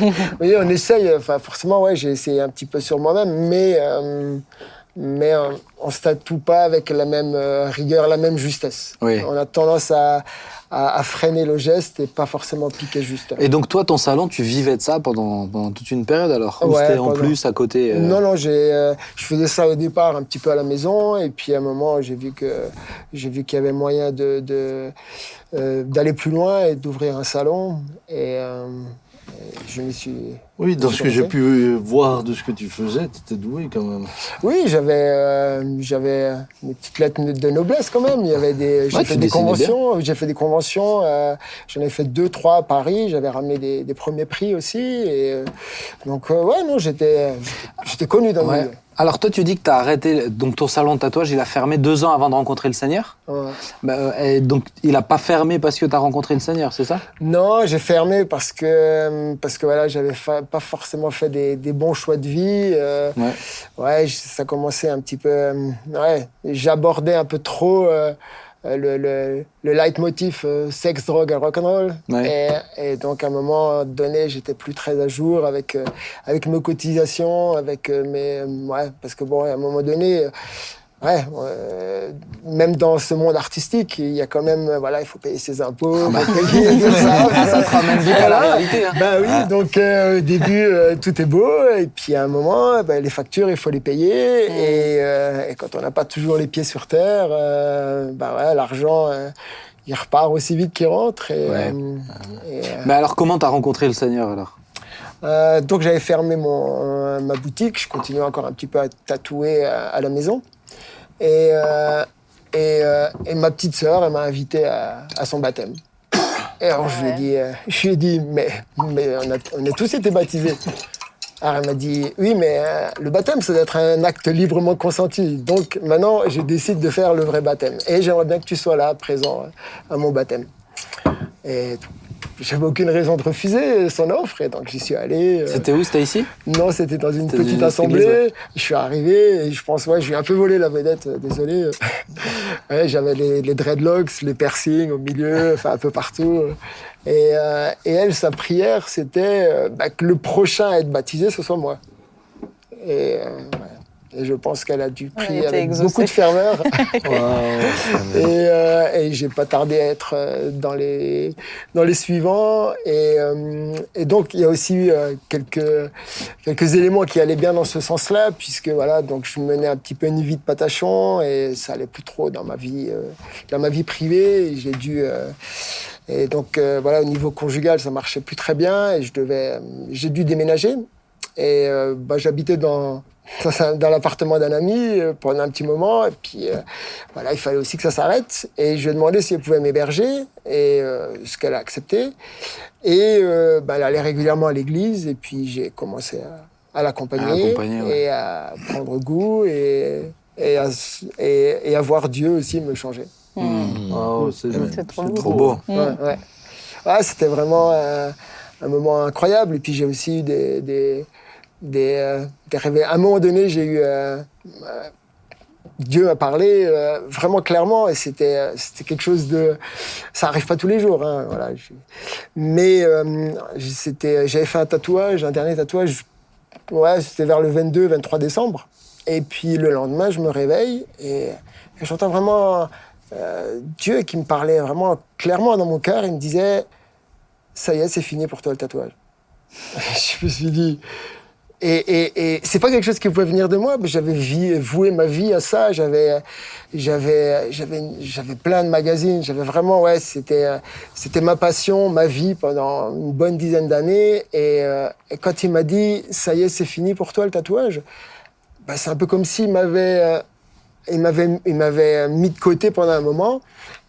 oui, on essaye. Enfin, forcément, ouais, j'ai essayé un petit peu sur moi-même, mais euh, mais on se tatoue pas avec la même euh, rigueur, la même justesse. Oui. On a tendance à, à, à freiner le geste et pas forcément piquer juste. Et donc toi, ton salon, tu vivais de ça pendant, pendant toute une période alors Ou Ouais, c'était en plus à côté euh, Non, non, euh, je faisais ça au départ un petit peu à la maison, et puis à un moment, j'ai vu que j'ai vu qu'il y avait moyen de, euh, d'aller plus loin et d'ouvrir un salon, et je me suis. Oui, dans ce que j'ai pu voir de ce que tu faisais, tu étais doué quand même. Oui, j'avais, euh, j'avais mes petites lettres de noblesse quand même. Il y avait des, j'ai Ouais, fait des conventions, j'ai fait des conventions. euh, j'en ai fait deux, trois à Paris. J'avais ramené des, des premiers prix aussi, et euh, donc euh, ouais, non, j'étais, j'étais- connu dans le Ouais. milieu. Alors toi, tu dis que tu as arrêté, donc ton salon de tatouage, il a fermé deux ans avant de rencontrer le Seigneur Ouais. Bah, euh, et Donc il a pas fermé parce que tu as rencontré le Seigneur, c'est ça? Non, j'ai fermé parce que parce que voilà, j'avais fa- pas forcément fait des, des bons choix de vie. euh, Ouais. ça commençait un petit peu. euh, ouais, j'abordais un peu trop euh, euh, le, le, le leitmotiv euh, sexe, drogue et rock'n'roll. Ouais. Et, et donc à un moment donné, j'étais plus très à jour avec euh, avec mes cotisations, avec euh, mes ouais, parce que bon, à un moment donné. Euh, Ouais, euh, même dans ce monde artistique, il y a quand même, euh, voilà, il faut payer ses impôts, il faut payer tout ça. Ah, ça te ramène vite à la réalité. hein. Bah oui, donc euh, au début, euh, tout est beau, et puis à un moment, bah, les factures, il faut les payer, et, euh, et quand on n'a pas toujours les pieds sur terre, euh, bah ouais, l'argent, euh, il repart aussi vite qu'il rentre. Et, Ouais. euh, et, euh, Mais alors comment tu as rencontré le Seigneur alors? Euh, donc j'avais fermé mon, euh, ma boutique, je continuais encore un petit peu à tatouer à, à la maison. Et, euh, et, euh, et ma petite sœur, elle m'a invité à, à son baptême. Et alors je lui ai dit, euh, je lui ai dit mais, mais on, a, on a tous été baptisés. Alors elle m'a dit, oui, mais euh, le baptême, ça doit être un acte librement consenti. Donc maintenant, je décide de faire le vrai baptême. Et j'aimerais bien que tu sois là, présent à mon baptême. Et j'avais aucune raison de refuser son offre, et donc j'y suis allé. euh, C'était où? C'était ici? Non, c'était dans une petite une assemblée. église, Je suis arrivé et je pense, ouais, je lui ai un peu volé la vedette, euh, désolé. Ouais, J'avais les, les dreadlocks, les piercings au milieu, enfin un peu partout. Et, euh, et elle, sa prière, c'était bah, que le prochain à être baptisé, ce soit moi. Et, euh, ouais. Et je pense qu'elle a dû prier avec exaucée. beaucoup de ferveur. Et, euh, et j'ai pas tardé à être euh, dans les, dans les suivants. Et, euh, et donc, il y a aussi eu euh, quelques, quelques éléments qui allaient bien dans ce sens-là, puisque voilà, donc je menais un petit peu une vie de patachon et ça allait plus trop dans ma vie, euh, dans ma vie privée. Et J'ai dû. euh, et donc, euh, voilà, au niveau conjugal, ça marchait plus très bien et je devais, euh, j'ai dû déménager. Et euh, bah, j'habitais dans, dans l'appartement d'un ami euh, pendant un petit moment. Et puis, euh, voilà, il fallait aussi que ça s'arrête. Et je lui ai demandé si elle pouvait m'héberger, et euh, ce qu'elle a accepté. Et euh, bah, elle allait régulièrement à l'église, et puis j'ai commencé à, à l'accompagner ouais. et à prendre goût et, et, à, s- et, et à voir Dieu aussi me changer. Waouh, c'est C'est trop beau. Trop beau. Mm. Ouais, ouais. Ouais, c'était vraiment euh, un moment incroyable. Et puis j'ai aussi eu des, des, des, euh, des. À un moment donné, j'ai eu. euh, euh, Dieu m'a parlé vraiment clairement et c'était quelque chose de ça arrive pas tous les jours hein, voilà mais c'était j'avais fait un tatouage un dernier tatouage ouais c'était vers le 22 23 décembre et puis le lendemain je me réveille et, et j'entends vraiment Dieu qui me parlait vraiment clairement dans mon cœur il me disait ça y est c'est fini pour toi le tatouage je me suis dit et, et, et c'est pas quelque chose qui pouvait venir de moi, mais j'avais voué ma vie à ça. J'avais, j'avais, j'avais, j'avais plein de magazines. J'avais vraiment, ouais, c'était, c'était ma passion, ma vie pendant une bonne dizaine d'années. Et, euh, quand il m'a dit, ça y est, c'est fini pour toi le tatouage, bah, c'est un peu comme s'il m'avait, euh, il m'avait, il m'avait mis de côté pendant un moment.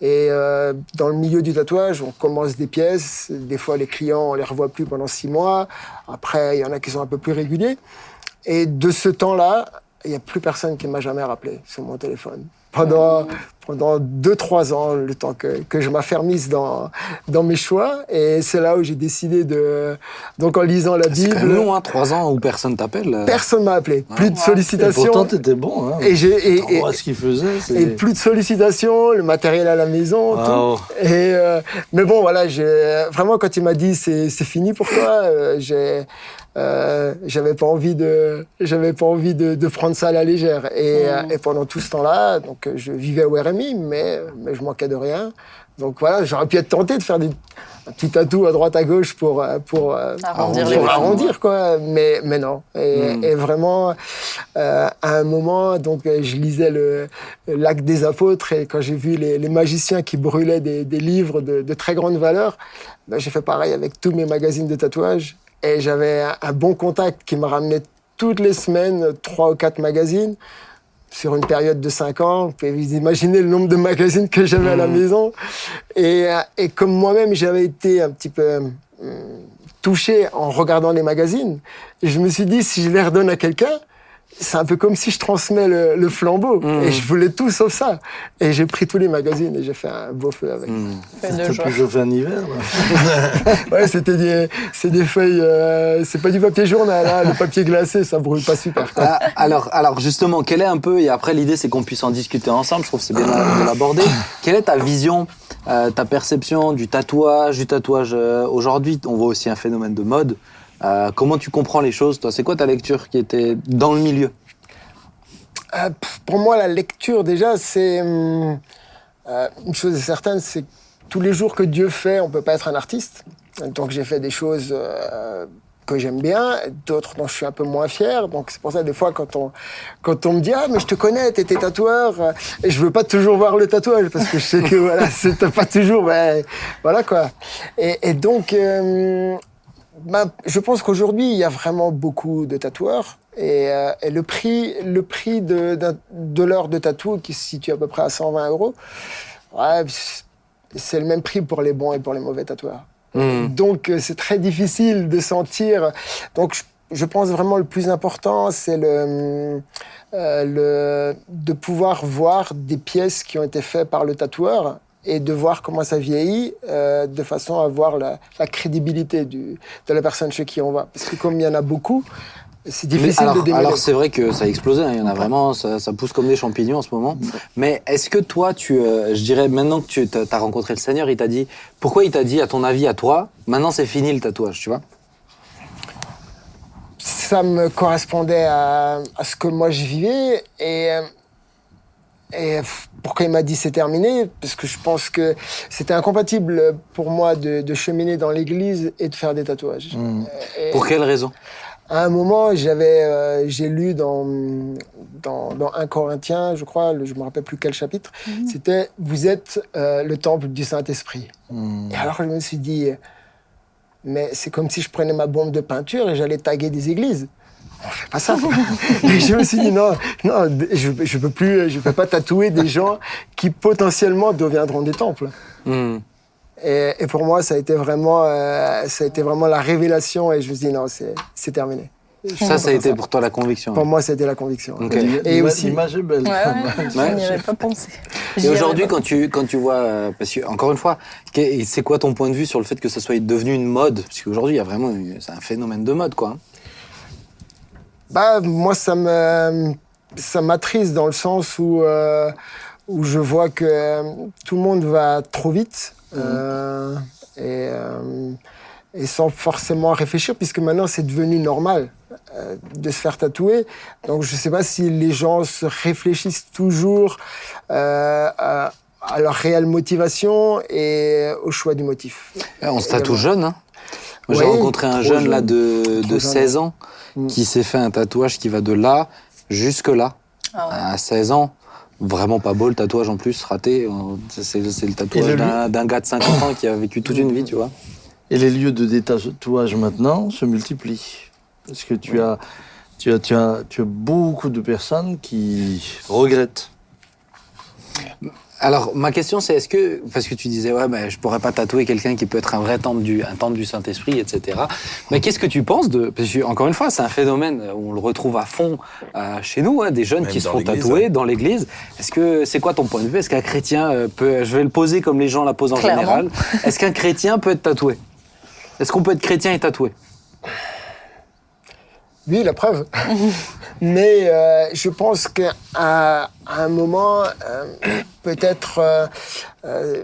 Et euh, dans le milieu du tatouage, on commence des pièces. Des fois, les clients, on les revoit plus pendant six mois. Après, il y en a qui sont un peu plus réguliers. Et de ce temps-là, il n'y a plus personne qui m'a jamais rappelé sur mon téléphone. Pendant, pendant 2-3 ans, le temps que, que je m'affermisse dans, dans mes choix. Et c'est là où j'ai décidé de. Donc en lisant la C'est Bible. même long, hein, trois ans où personne t'appelle. euh. Personne m'a appelé. Plus de Et sollicitations. pourtant, t'étais bon. Hein. Et j'ai- et- et- ce qu'il faisait. c'est- Et plus de sollicitations, le matériel à la maison, Ah, tout. oh. Et euh, mais bon, voilà, j'ai vraiment quand il m'a dit c'est c'est fini pour toi, euh, j'ai euh, j'avais pas envie de j'avais pas envie de, de prendre ça à la légère. Et, euh, et pendant tout ce temps-là, donc euh, je vivais au RMI, mais mais je manquais de rien. Donc voilà, j'aurais pu être tenté de faire des un petit tatou à droite à gauche pour euh, pour euh, Arrondir pour quoi. Mais mais non. Et, Mm. et vraiment euh, à un moment donc je lisais le l'acte des apôtres et quand j'ai vu les, les magiciens qui brûlaient des, des livres de, de très grande valeur ben, j'ai fait pareil avec tous mes magazines de tatouage et j'avais un, un bon contact qui me ramenait toutes les semaines trois ou quatre magazines sur une période de cinq ans, vous pouvez imaginer le nombre de magazines que j'avais à la maison. Et, euh, et comme moi-même, j'avais été un petit peu hum, touché en regardant les magazines, je me suis dit, si je les redonne à quelqu'un, c'est un peu comme si je transmets le, le flambeau. Et je voulais tout sauf ça. Et j'ai pris tous les magazines et j'ai fait un beau feu avec. Pu chauffer un hiver. Ouais, c'était des, c'est des feuilles, euh, c'est pas du papier journal, hein, le papier glacé, ça brûle pas super. quoi. Ah, alors, alors justement, quelle est un peu, et après l'idée c'est qu'on puisse en discuter ensemble, je trouve que c'est bien de l'aborder, quelle est ta vision, euh, ta perception du tatouage, du tatouage euh, aujourd'hui? On voit aussi un phénomène de mode. Euh, comment tu comprends les choses, toi? C'est quoi ta lecture qui était dans le milieu? Euh, pour moi, la lecture, déjà, c'est. hum, euh, une chose est certaine, c'est tous les jours que Dieu fait, on peut pas être un artiste. Donc, j'ai fait des choses que j'aime bien, d'autres dont je suis un peu moins fier. Donc, c'est pour ça, des fois, quand on, quand on me dit Ah, mais je te connais, t'étais tatoueur, et je veux pas toujours voir le tatouage, parce que je sais que, voilà, c'est pas toujours. ben, voilà, quoi. Et, donc. euh, ben, je pense qu'aujourd'hui, il y a vraiment beaucoup de tatoueurs. Et, euh, et le prix, le prix de, d'un- de l'heure de tatou, qui se situe à peu près à 120 euros, ouais, c'est- le même prix pour les bons et pour les mauvais tatoueurs. Donc, euh, c'est très difficile de sentir. Donc, je, je pense vraiment le plus important, c'est le, euh, le, de pouvoir voir des pièces qui ont été faites par le tatoueur et de voir comment ça vieillit euh, de façon à voir la, la crédibilité du, de la personne chez qui on va. Parce que comme il y en a beaucoup, c'est difficile alors, de démêler. alors c'est vrai que ça a explosé, hein, il y en a vraiment, ça, ça pousse comme des champignons en ce moment. Mais est-ce que toi, tu, euh, je dirais, maintenant que tu as rencontré le Seigneur, il t'a dit, pourquoi il t'a dit, à ton avis, à toi, maintenant c'est fini le tatouage, tu vois? Ça me correspondait à, à ce que moi je vivais et euh, et pourquoi il m'a dit c'est terminé Parce que je pense que c'était incompatible pour moi de, de cheminer dans l'église et de faire des tatouages. Et Pour quelle raison? À un moment, j'avais, euh, j'ai lu dans, dans, dans 1 Corinthien, je crois, le- je me rappelle plus quel chapitre, c'était Vous êtes euh, le temple du Saint-Esprit. Et alors je me suis dit, mais c'est comme si je prenais ma bombe de peinture et j'allais taguer des églises. On fait pas ça. et je me suis dit non, non, je, je peux plus, je peux pas tatouer des gens qui potentiellement deviendront des temples. Hmm. Et, et pour moi, ça a été vraiment, euh, ça a été vraiment la révélation et je me suis dit non, c'est, c'est terminé. Je Ça, ça a été pour toi la conviction. Pour moi, c'était la conviction. Et aussi- L'image est belle. Ouais, ouais, je n'y avais pas pensé. J'y Et aujourd'hui, quand tu, quand tu vois, euh, parce que, encore une fois, c'est quoi ton point de vue sur le fait que ça soit devenu une mode? Parce qu'aujourd'hui, il y a vraiment, c'est un phénomène de mode, quoi. Bah, moi, ça me, ça m'attriste dans le sens où, euh, où je vois que euh, tout le monde va trop vite euh, et, et sans forcément réfléchir, puisque maintenant c'est devenu normal euh, de se faire tatouer. Donc, je sais pas si les gens se réfléchissent toujours euh, à, à leur réelle motivation et au choix du motif. Eh, On se tatoue jeune, hein Moi, j'ai rencontré un jeune, là de, de jeune. 16 ans Mm. qui s'est fait un tatouage qui va de là jusque là. Ah ouais. À 16 ans, vraiment pas beau le tatouage en plus, raté. C'est c'est le tatouage d'un gars de 50 ans qui a vécu toute une vie, tu vois. Et les lieux de détatouage maintenant se multiplient. Parce que tu as, tu as, tu as, tu as beaucoup de personnes qui regrettent. Alors, ma question, c'est est-ce que, parce que tu disais, ouais, mais je pourrais pas tatouer quelqu'un qui peut être un vrai temple du, un temple du Saint-Esprit, etc. Mais qu'est-ce que tu penses de, parce que, encore une fois, c'est un phénomène où on le retrouve à fond euh, chez nous, hein, des jeunes Même qui se font tatouer dans l'église. Est-ce que, c'est quoi ton point de vue? Est-ce qu'un chrétien euh, peut, je vais le poser comme les gens la posent en Clairement. général. Est-ce qu'un chrétien peut être tatoué? Est-ce qu'on peut être chrétien et tatoué? Oui, la preuve. Mais euh, je pense qu'à à un moment, euh, peut-être. euh,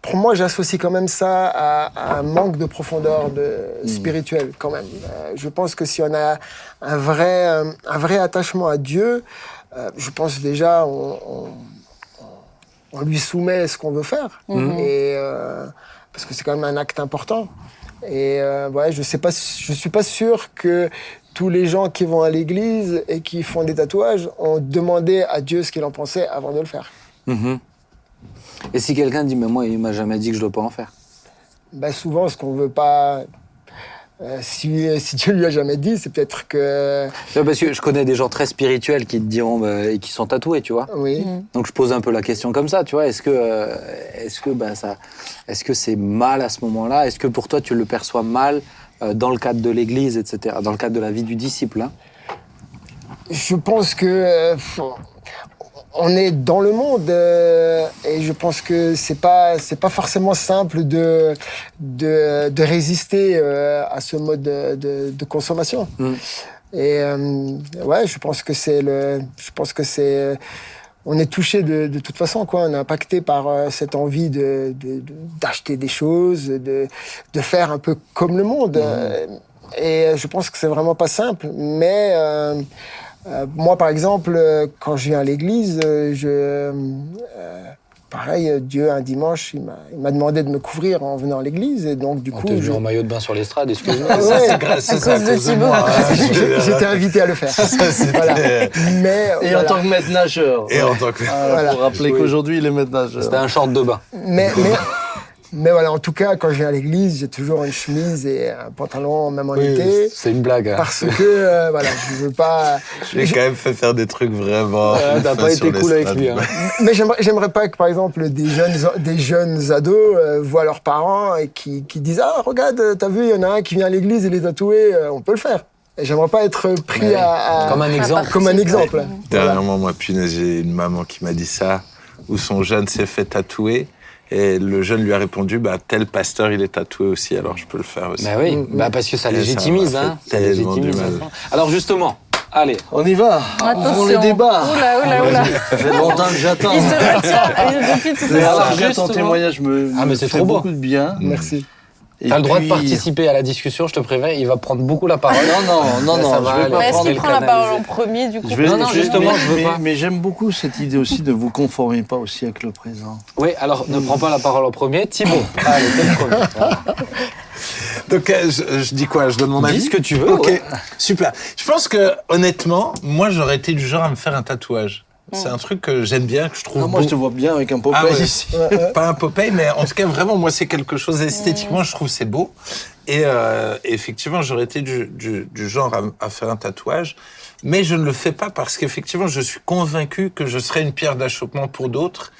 pour moi, j'associe quand même ça à, à un manque de profondeur de, spirituelle, quand même. Je pense que si on a un vrai, un vrai attachement à Dieu, je pense déjà on, on, on lui soumet ce qu'on veut faire. Et, euh, parce que c'est quand même un acte important. Et euh, ouais, je sais pas, je suis pas sûr que tous les gens qui vont à l'église et qui font des tatouages ont demandé à Dieu ce qu'il en pensait avant de le faire. Mhm. Et si quelqu'un dit, mais moi, il m'a jamais dit que je dois pas en faire? Bah, souvent, ce qu'on veut pas. Euh, si, si Dieu lui a jamais dit, c'est peut-être que. Non, Parce que je connais des gens très spirituels qui te diront, bah, et qui sont tatoués, tu vois. Oui. Donc je pose un peu la question comme ça, tu vois. Est-ce que, euh, est-ce que, ben, ça, est-ce que c'est mal à ce moment-là? Est-ce que pour toi tu le perçois mal euh, dans le cadre de l'Église, etc., dans le cadre de la vie du disciple hein? Je pense que. Euh, on est dans le monde euh, et je pense que c'est pas c'est pas forcément simple de de, de résister euh, à ce mode de, de- de consommation. Mm. Et euh, ouais, je pense que c'est le je pense que c'est on est touché de, de toute façon quoi. On est impacté par euh, cette envie de de- de- d'acheter des choses, de de faire un peu comme le monde. Euh, Et je pense que c'est vraiment pas simple, mais euh, euh, moi, par exemple, euh, quand je viens à l'église, euh, je, euh, pareil, Dieu un dimanche, il m'a il m'a demandé de me couvrir en venant à l'église, et donc du coup, je- maillot de bain sur l'estrade, excuse-moi. Ça, ouais. c'est grâce À cause de Thibaut. moi, hein. j'étais invité à le faire. Ça, Voilà. Mais Et voilà. en tant que maître nageur. Et en tant que. Ah, Voilà. Pour rappeler Oui. qu'aujourd'hui, il est maître nageur. C'était un short de bain. mais, mais, mais voilà, en tout cas, quand je viens à l'église, j'ai toujours une chemise et un pantalon, même en été. c'est une blague. hein. Parce que, euh, voilà, je veux pas. J'ai quand même fait faire des trucs vraiment. Ouais, t'as pas été cool avec lui. hein. Mais j'aimerais, pas que, par exemple, des jeunes, des jeunes ados euh, voient leurs parents et qui, qui disent Ah, regarde, euh, t'as vu, il y en a un qui vient à l'église et les tatouer, euh, on peut le faire. Et j'aimerais pas être pris Ouais. à, à- Comme un exemple. comme un exemple. Dernièrement, moi, punaise, j'ai une maman qui m'a dit ça, où son jeune s'est fait tatouer. Et le jeune lui a répondu, bah, tel pasteur, il est tatoué aussi, alors je peux le faire aussi. Bah oui, bah parce que ça Et légitimise, hein. Ça tellement légitimise. du mal. hein. Alors justement, allez, On y va. Attention. Ouvrons les débats. Oula, oula, oula. Ça fait longtemps que j'attends. Il se retire depuis tout à l'heure. témoignage me, Ah, mais me c'est fait trop beau. beaucoup de bien. Merci. T'as le droit de participer à la discussion, je te préviens, il va prendre beaucoup la parole. Non, non, non, non, je vais aller. pas Mais est-ce prendre qu'il prend la parole en premier, du coup Je vais- Non, non, je- justement, mais, je veux pas. mais j'aime beaucoup cette idée aussi de vous conformer pas aussi avec le présent. Oui, alors ne prends pas la parole en premier. Thibaut, allez, t'es le premier. Donc, euh, je, je dis quoi? Je donne mon avis? Dis ce que tu veux. Ok, ouais. super. Je pense que, honnêtement, moi, j'aurais été du genre à me faire un tatouage. C'est un truc que j'aime bien, que je trouve Non, moi, beau. je te vois bien avec un Popeye Ah ouais. ici. Pas un Popeye, mais en tout cas, vraiment, moi, c'est quelque chose esthétiquement, je trouve c'est beau. Et euh, effectivement, j'aurais été du, du, du genre à, à faire un tatouage. Mais je ne le fais pas parce qu'effectivement, je suis convaincu que je serais une pierre d'achoppement pour d'autres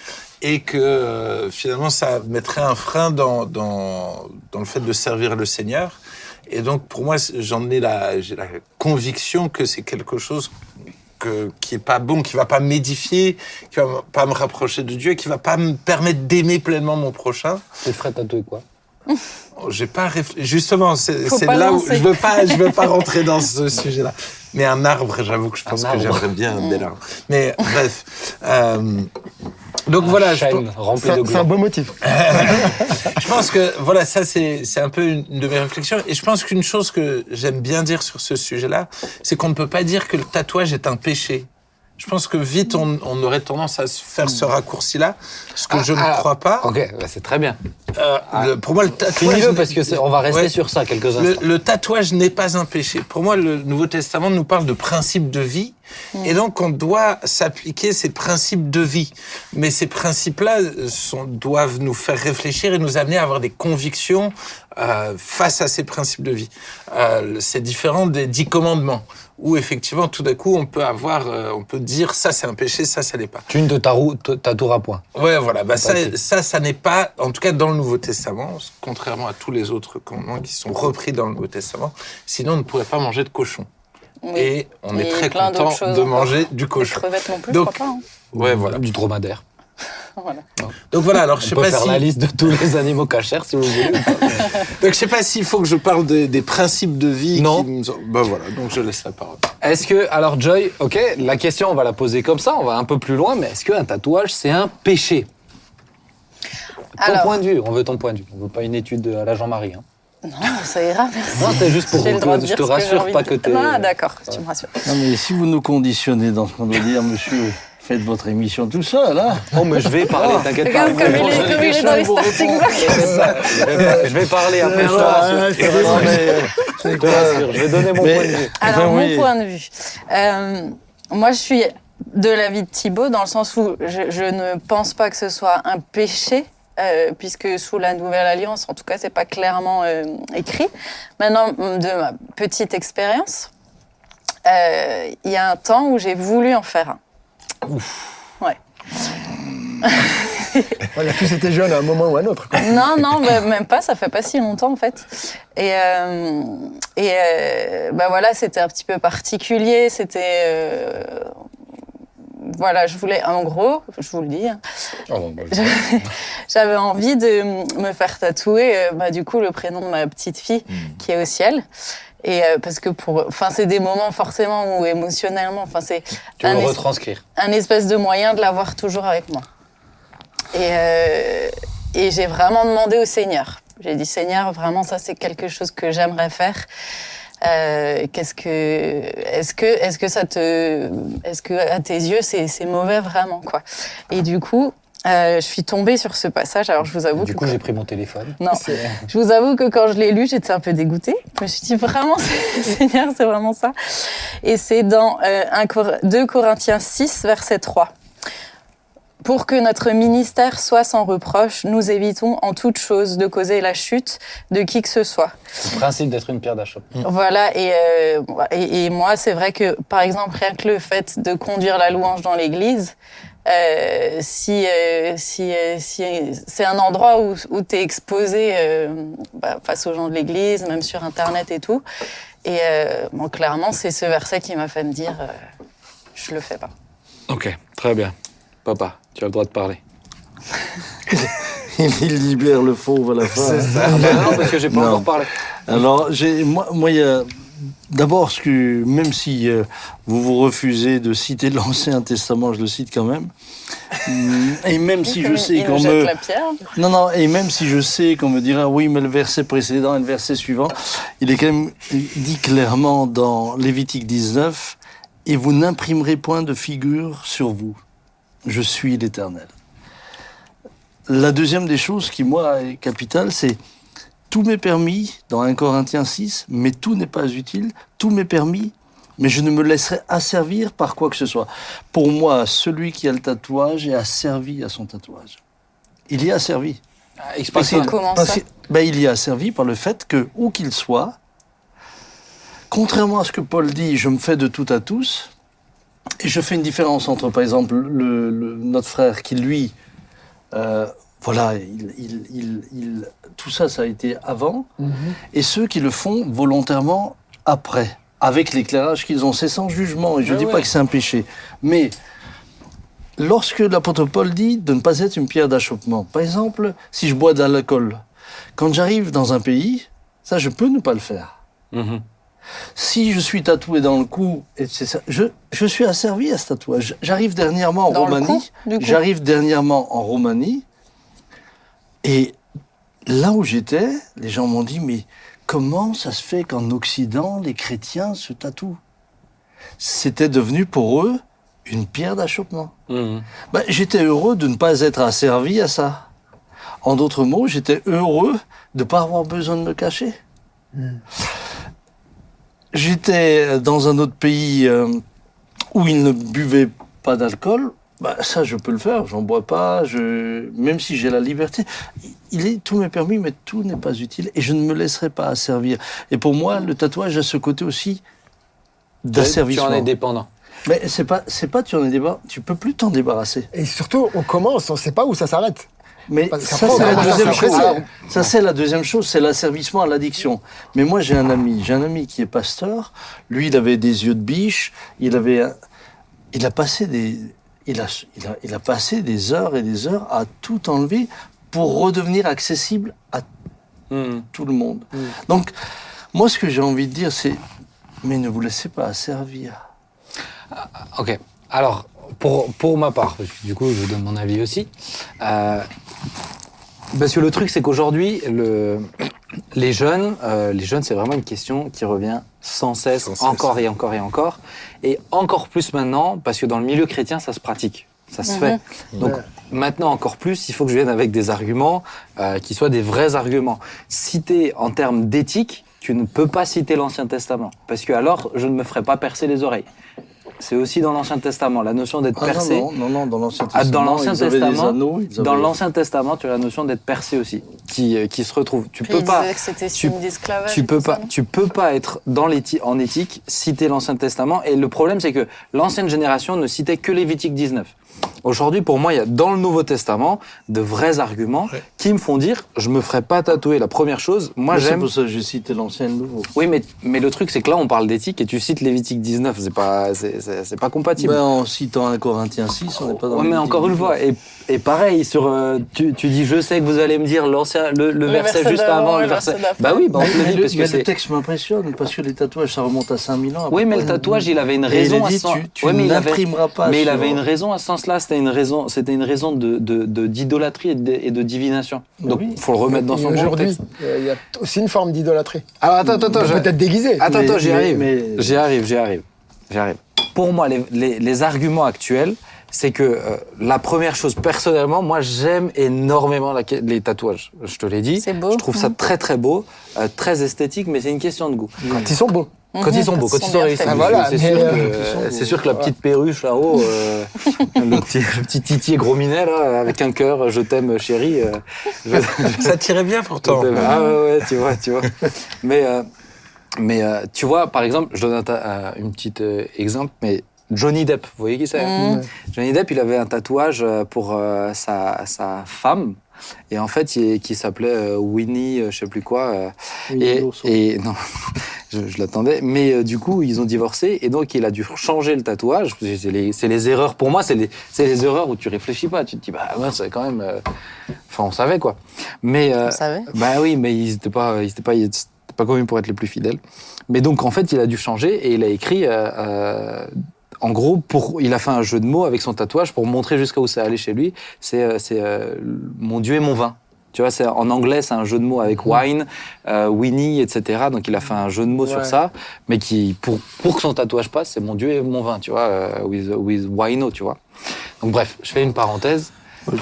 et que euh, finalement, ça mettrait un frein dans, dans, dans le fait de servir le Seigneur. Et donc, pour moi, j'en ai la, j'ai la conviction que c'est quelque chose que, qui est pas bon, qui va pas m'édifier, qui va pas me rapprocher de Dieu, qui va pas me permettre d'aimer pleinement mon prochain. Tu ferais tatouer quoi J'ai pas réfléchi. Justement, c'est là où je veux pas, je veux pas rentrer dans ce sujet-là. Mais un arbre, j'avoue que je pense Un que j'aimerais bien un bel arbre. Mais bref. Euh, donc voilà, je, Chêne rempli C'est de un- un beau motif. je pense que voilà, ça c'est c'est un peu une de mes réflexions. Et je pense qu'une chose que j'aime bien dire sur ce sujet-là, c'est qu'on ne peut pas dire que le tatouage est un péché. Je pense que vite on, on aurait tendance à se faire ce raccourci-là, ce que je ne ah, crois pas. Ok, bah, c'est très bien. Euh, le- pour moi, le tatouage. Finis-le parce que on va rester Ouais. sur ça quelques instants. le tatouage n'est pas un péché. Pour moi, le Nouveau Testament nous parle de principes de vie Et donc, on doit s'appliquer ces principes de vie. Mais ces principes-là euh, doivent nous faire réfléchir et nous amener à avoir des convictions euh, face à ces principes de vie. Euh, c'est différent des dix commandements, où effectivement, tout d'un coup, on peut avoir, euh, on peut dire ça c'est un péché, ça ça l'est pas. Tu ne te tarou- te- tatoueras point. Ouais, voilà. Bah, ça, ça, ça n'est pas, en tout cas dans le Nouveau Testament, contrairement à tous les autres commandements qui sont repris dans le Nouveau Testament. Sinon, on ne pourrait pas manger de cochon. Oui. Et on est très content de encore. manger du cochon. crevettes non plus, Donc, je crois pas. hein. Ouais, voilà. Du dromadaire. Voilà. Donc voilà. Alors, je On sais peut pas faire si. la liste de tous les animaux cachers si vous voulez. Donc, je sais pas s'il faut que je parle de- des principes de vie. Non. Qui nous ont- Bah voilà. Donc, je laisse la parole. Est-ce que, alors Joy, ok, la question, on va la poser comme ça, on va un peu plus loin, mais est-ce qu'un tatouage, c'est un péché? Ton Alors- point de vue, on veut ton point de vue. On veut pas une étude à la Jean-Marie. Hein. Non, ça ira, merci. Non, c'était juste pour que je te que rassure, pas que t'es... Ah, d'accord, tu me rassures. Non, mais si vous nous conditionnez dans ce qu'on doit dire, monsieur, faites votre émission tout seul, hein Oh, mais je vais parler, t'inquiète pas. Regarde comme il est, comme il est dans les starting blocks. Je vais- parler après, je te rassure. Je vais donner mon point de vue. Alors, mon point de vue. Euh, moi, je suis de l'avis de Thibaut, dans le sens où je, je ne pense pas que ce soit un péché, euh, puisque sous la Nouvelle Alliance, en tout cas, c'est pas clairement euh, écrit. Maintenant, de ma petite expérience, euh, il y a un temps où j'ai voulu en faire un. Ouais. On a tous été jeunes à un moment ou à un autre. quoi. Non, non, bah, même pas, ça fait pas si longtemps en fait. Et, euh, et euh, bah voilà, c'était un petit peu particulier, c'était... euh, voilà, je voulais, en gros, je vous le dis, hein, j'avais envie de me faire tatouer, bah, du coup, le prénom de ma petite fille qui est au ciel. Et euh, parce que pour, enfin, c'est des moments forcément où émotionnellement, enfin, c'est un es- retranscrire un espèce de moyen de l'avoir toujours avec moi. Et, euh, et j'ai vraiment demandé au Seigneur. J'ai dit Seigneur, vraiment ça c'est quelque chose que j'aimerais faire. Euh, qu'est-ce que, est-ce que, est-ce que ça te, est-ce que à tes yeux c'est, c'est mauvais vraiment quoi Et du coup, euh, je suis tombée sur ce passage. Alors je vous avoue Du que coup, j'ai pris mon téléphone. non, je vous avoue que quand je l'ai lu, j'étais un peu dégoûtée. Je me suis dit vraiment, Seigneur, c'est vraiment ça. Et c'est dans euh, 1 Cor- 2 Corinthiens 6, verset 3. Pour que notre ministère soit sans reproche, nous évitons en toute chose de causer la chute de qui que ce soit. Le principe d'être une pierre d'achoppement. Voilà, et, euh, et, et moi, c'est vrai que, par exemple, rien que le fait de conduire la louange dans l'église, euh, si, euh, si, euh, si c'est un endroit où, où tu es exposé euh, bah, face aux gens de l'église, même sur Internet et tout. Et euh, bon, clairement, c'est ce verset qui m'a fait me dire euh, je le fais pas. Ok, très bien. Papa, tu as le droit de parler. Il libère le fauve à la fin. Ah bah non, parce que j'ai pas Non. encore parlé. Alors, j'ai, moi, moi, il y a d'abord même si euh, vous vous refusez de citer l'Ancien Testament, je le cite quand même. Hum, Et même si je sais qu'on me, non, non, et même si je sais qu'on me dira oui, mais le verset précédent et le verset suivant, il est quand même dit clairement dans Lévitique 19, et vous n'imprimerez point de figure sur vous. Je suis l'Éternel. La deuxième des choses qui, moi, est capitale, c'est tout m'est permis dans 1 Corinthiens 6, mais tout n'est pas utile, tout m'est permis, mais je ne me laisserai asservir par quoi que ce soit. Pour moi, celui qui a le tatouage est asservi à son tatouage. Il y est asservi. Ah, ça. qu'il- Comment parce ça que- ben, Il y est asservi par le fait que, où qu'il soit, contrairement à ce que Paul dit, je me fais de tout à tous, et je fais une différence entre, par exemple, le, le- notre frère qui, lui, euh, voilà, il, il- il- il- tout ça, ça a été avant, et ceux qui le font volontairement après, avec l'éclairage qu'ils ont. C'est sans jugement, et je ne Ouais, dis ouais. pas que c'est un péché. Mais lorsque l'apôtre Paul dit de ne pas être une pierre d'achoppement, par exemple, si je bois de l'alcool, quand j'arrive dans un pays, ça, je peux ne pas le faire. Mhm. Si je suis tatoué dans le cou, et c'est ça, je, je suis asservi à ce tatouage. J'arrive dernièrement en Dans Roumanie. J'arrive dernièrement en Roumanie. Et là où j'étais, les gens m'ont dit, mais comment ça se fait qu'en Occident, les chrétiens se tatouent? C'était devenu pour eux une pierre d'achoppement. Mhm. Ben, j'étais heureux de ne pas être asservi à ça. En d'autres mots, j'étais heureux de ne pas avoir besoin de me cacher. J'étais dans un autre pays euh, où il ne buvait pas d'alcool, bah, ça, je peux le faire. J'en bois pas. Je... Même si j'ai la liberté, il est tout m'est permis, mais tout n'est pas utile. Et je ne me laisserai pas asservir. Et pour moi, le tatouage a ce côté aussi Tu d'asservissement. en es dépendant. Mais c'est pas, c'est pas tu en es débar... Tu peux plus t'en débarrasser. Et surtout, on commence, on sait pas où ça s'arrête. Mais ça, c'est la deuxième chose. s'apprécier. Ça, c'est la deuxième chose, c'est l'asservissement à l'addiction. Mais moi, j'ai un ami, j'ai un ami qui est pasteur. Lui, il avait des yeux de biche. Il avait, un- il a passé des, il a, il a, il a passé des heures et des heures à tout enlever pour redevenir accessible à Hmm. tout le monde. Donc, moi, ce que j'ai envie de dire, c'est, mais ne vous laissez pas asservir. Ok. Alors, pour, pour ma part, parce que du coup, je vous donne mon avis aussi. Euh, parce que le truc, c'est qu'aujourd'hui, le, les jeunes, euh, les jeunes, c'est vraiment une question qui revient sans cesse, Sans cesse. encore et encore et encore. Et encore plus maintenant, parce que dans le milieu chrétien, ça se pratique. Ça se fait. Donc Ouais. maintenant encore plus, il faut que je vienne avec des arguments euh, qui soient des vrais arguments. Citer en termes d'éthique, tu ne peux pas citer l'Ancien Testament, parce que alors je ne me ferai pas percer les oreilles. C'est aussi dans l'Ancien Testament la notion d'être Ah, percé. non, non, non, dans l'Ancien Ah, Testament, dans l'Ancien Testament, anneaux, Dans l'Ancien Testament, tu as la notion d'être percé aussi, qui, euh, qui se retrouve. Tu Puis peux pas. disait que c'était tu-. Tu peux pas, tu peux pas être dans en éthique, citer l'Ancien Testament. Et le problème, c'est que l'ancienne génération ne citait que Lévitique 19. Aujourd'hui, pour moi, il y a dans le Nouveau Testament de vrais arguments Ouais. qui me font dire, je me ferai pas tatouer. La première chose, moi Mais C'est j'aime. pour ça que j'ai cité l'Ancien et le Nouveau. Oui, mais, mais le truc, c'est que là, on parle d'éthique et tu cites Lévitique 19. C'est pas, c'est, c'est- c'est pas compatible. Ben, en citant un Corinthiens 6, on n'est pas dans Ouais, le mais encore une fois, et, et pareil, sur, euh, tu, tu dis, je sais que vous allez me dire l'ancien, le, le Le verset, verset juste avant, le le verset. Bah oui, bah on te le mais dit le, parce que mais le c'est. texte m'impressionne, parce que les tatouages, ça remonte à 5000 ans. à Oui, mais le tatouage, il avait une raison à ce tu, tu Ouais, mais il n'imprimeras pas Mais il avait une raison à ce sens-là. C'était une raison, c'était une raison de, de, de- d'idolâtrie et de, et de divination. Donc, oui. faut le remettre dans Et son Aujourd'hui, contexte. euh, il y a aussi une forme d'idolâtrie. Alors, attends, attends, attends. je- Peut-être déguisée. Attends, Mais- attends, j'y mais- arrive. mais- J'y arrive, j'y arrive. J'y arrive. Pour moi, les, les, les arguments actuels, c'est que euh, la première chose, personnellement, moi, j'aime énormément la- les tatouages. Je te l'ai dit. C'est beau. Je trouve ça très, très beau, euh, très esthétique, mais c'est une question de goût. Quand ils sont beaux. Quand ils sont beaux, quand ils sont réussis. Ah, voilà, c'est sûr, euh, que, euh, sûr la petite perruche là-haut, euh, le, petit, le petit titi gros minet là, avec un cœur, je t'aime chérie. euh, je- Ça tirait bien pourtant. ah ouais, ouais, tu vois, tu vois. Mais, euh, mais euh, tu vois, par exemple, je donne un, euh, une petite euh, exemple, mais Johnny Depp, vous voyez qui c'est Mhm. Johnny Depp, il avait un tatouage euh, pour euh, sa, sa femme. Et en fait, il, qui s'appelait euh, Winnie, euh, je sais plus quoi. euh, Winnie et, non, je, je l'attendais. Mais euh, du coup, ils ont divorcé et donc il a dû changer le tatouage. C'est les, c'est les erreurs. Pour moi, c'est les, c'est les erreurs où tu réfléchis pas. Tu te dis, bah ouais, c'est quand même. euh, Enfin, on savait quoi. Mais euh, On savait. bah oui, mais ils étaient pas, ils étaient pas, ils étaient pas connus pour être les plus fidèles. Mais donc en fait, il a dû changer et il a écrit. En gros, pour, il a fait un jeu de mots avec son tatouage pour montrer jusqu'à où ça allait chez lui. C'est, euh, c'est euh, mon Dieu et mon vin. Tu vois, c'est en anglais, c'est un jeu de mots avec wine, euh, Winnie, etc. Donc il a fait un jeu de mots sur ça, mais qui, pour, pour que son tatouage passe, c'est mon Dieu et mon vin, tu vois, euh, with, with wino, tu vois. Donc bref, je fais une parenthèse.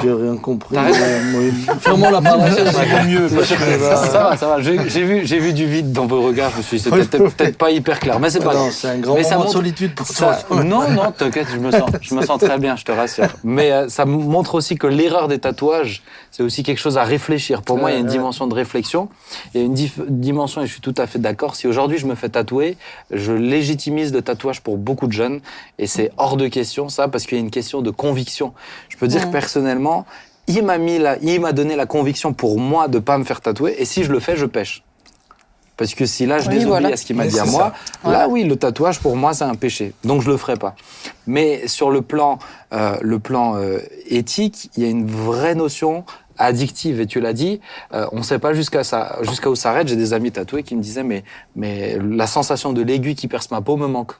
J'ai rien compris. Fais-moi la parenthèse, c'est mieux. Parce que, bah, Ça va, ça va. J'ai vu, j'ai vu du vide dans vos regards. Je me suis dit, peut-être pas hyper clair, mais c'est pas non, grave. c'est un grand Mais ça moment de montre- solitude pour Ça- toi. non, non, t'inquiète, je me sens, je me sens très bien, je te rassure. Mais euh, ça montre aussi que l'erreur des tatouages, c'est aussi quelque chose à réfléchir. Pour moi, il y a une Ouais, dimension de réflexion. Il y a une dimension, et je suis tout à fait d'accord. Si aujourd'hui je me fais tatouer, je légitimise le tatouage pour beaucoup de jeunes, et c'est hors de question ça, parce qu'il y a une question de conviction. Je peux dire Ouais. Personnellement, il m'a mis la, il m'a donné la conviction pour moi de pas me faire tatouer, et si je le fais, je pêche. Parce que si là, je Oui, désobéis voilà. à ce qu'il m'a dit à moi, ça. là, oui, le tatouage, pour moi, c'est un péché. Donc, je le ferai pas. Mais sur le plan, euh, le plan euh, éthique, il y a une vraie notion addictive. Et tu l'as dit, euh, on ne sait pas jusqu'à ça, jusqu'à où ça arrête. J'ai des amis tatoués qui me disaient, mais, mais la sensation de l'aiguille qui perce ma peau me manque.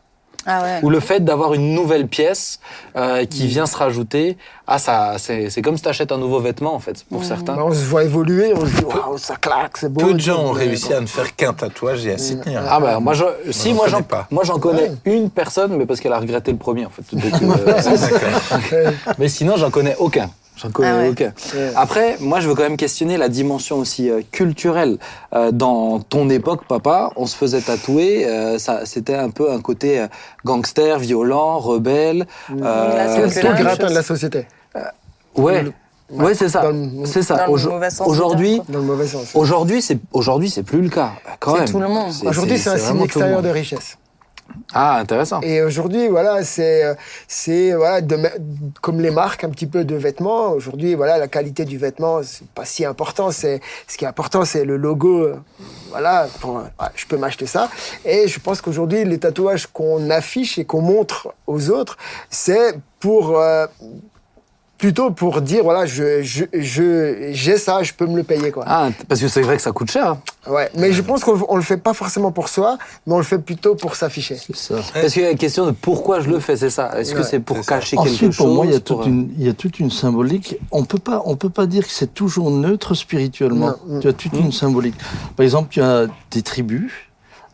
Ah ouais. Ou le fait d'avoir une nouvelle pièce euh, qui vient se rajouter. Ah, ça, c'est comme si tu achètes un nouveau vêtement, en fait, pour certains. Bah, on se voit évoluer, on se dit waouh, ça claque, c'est beau. Peu de gens ont réussi à ne faire qu'un tatouage et à s'y tenir. Ah bah moi je, si j'en moi j'en moi j'en connais une personne mais parce qu'elle a regretté le premier en fait. Euh, mais sinon j'en connais aucun. J'en connais, Ah ouais. Après, moi, je veux quand même questionner la dimension aussi euh, culturelle. Euh, dans ton époque, papa, on se faisait tatouer. euh, ça, c'était un peu un côté gangster, violent, rebelle. C'est Euh, le gratin chose. de la société, Ouais, le- ouais, c'est ça, c'est ça. Aujourd'hui, aujourd'hui, c'est aujourd'hui, c'est plus le cas. Quand C'est même. tout le monde. Aujourd'hui, c'est un signe extérieur de richesse. Ah, intéressant. Et aujourd'hui, voilà, c'est, c'est voilà, comme les marques un petit peu de vêtements. Aujourd'hui, voilà, la qualité du vêtement, c'est pas si important. C'est ce qui est important, c'est le logo. Voilà, je peux m'acheter ça. Et je pense qu'aujourd'hui, les tatouages qu'on affiche et qu'on montre aux autres, c'est pour euh, plutôt pour dire voilà, je, je, je- j'ai ça, je peux me le payer quoi. Ah, parce que c'est vrai que ça coûte cher. hein. Ouais, mais je pense qu'on on le fait pas forcément pour soi, mais on le fait plutôt pour s'afficher. C'est ça. Parce qu'il y a la question de pourquoi je le fais, c'est ça. Est-ce que c'est pour cacher quelque Ensuite, chose pour moi, il y, a pour, toute euh, une, il y a toute une symbolique. On peut pas, on peut pas dire que c'est toujours neutre spirituellement. Non. Tu as toute une symbolique. Par exemple, tu as des tribus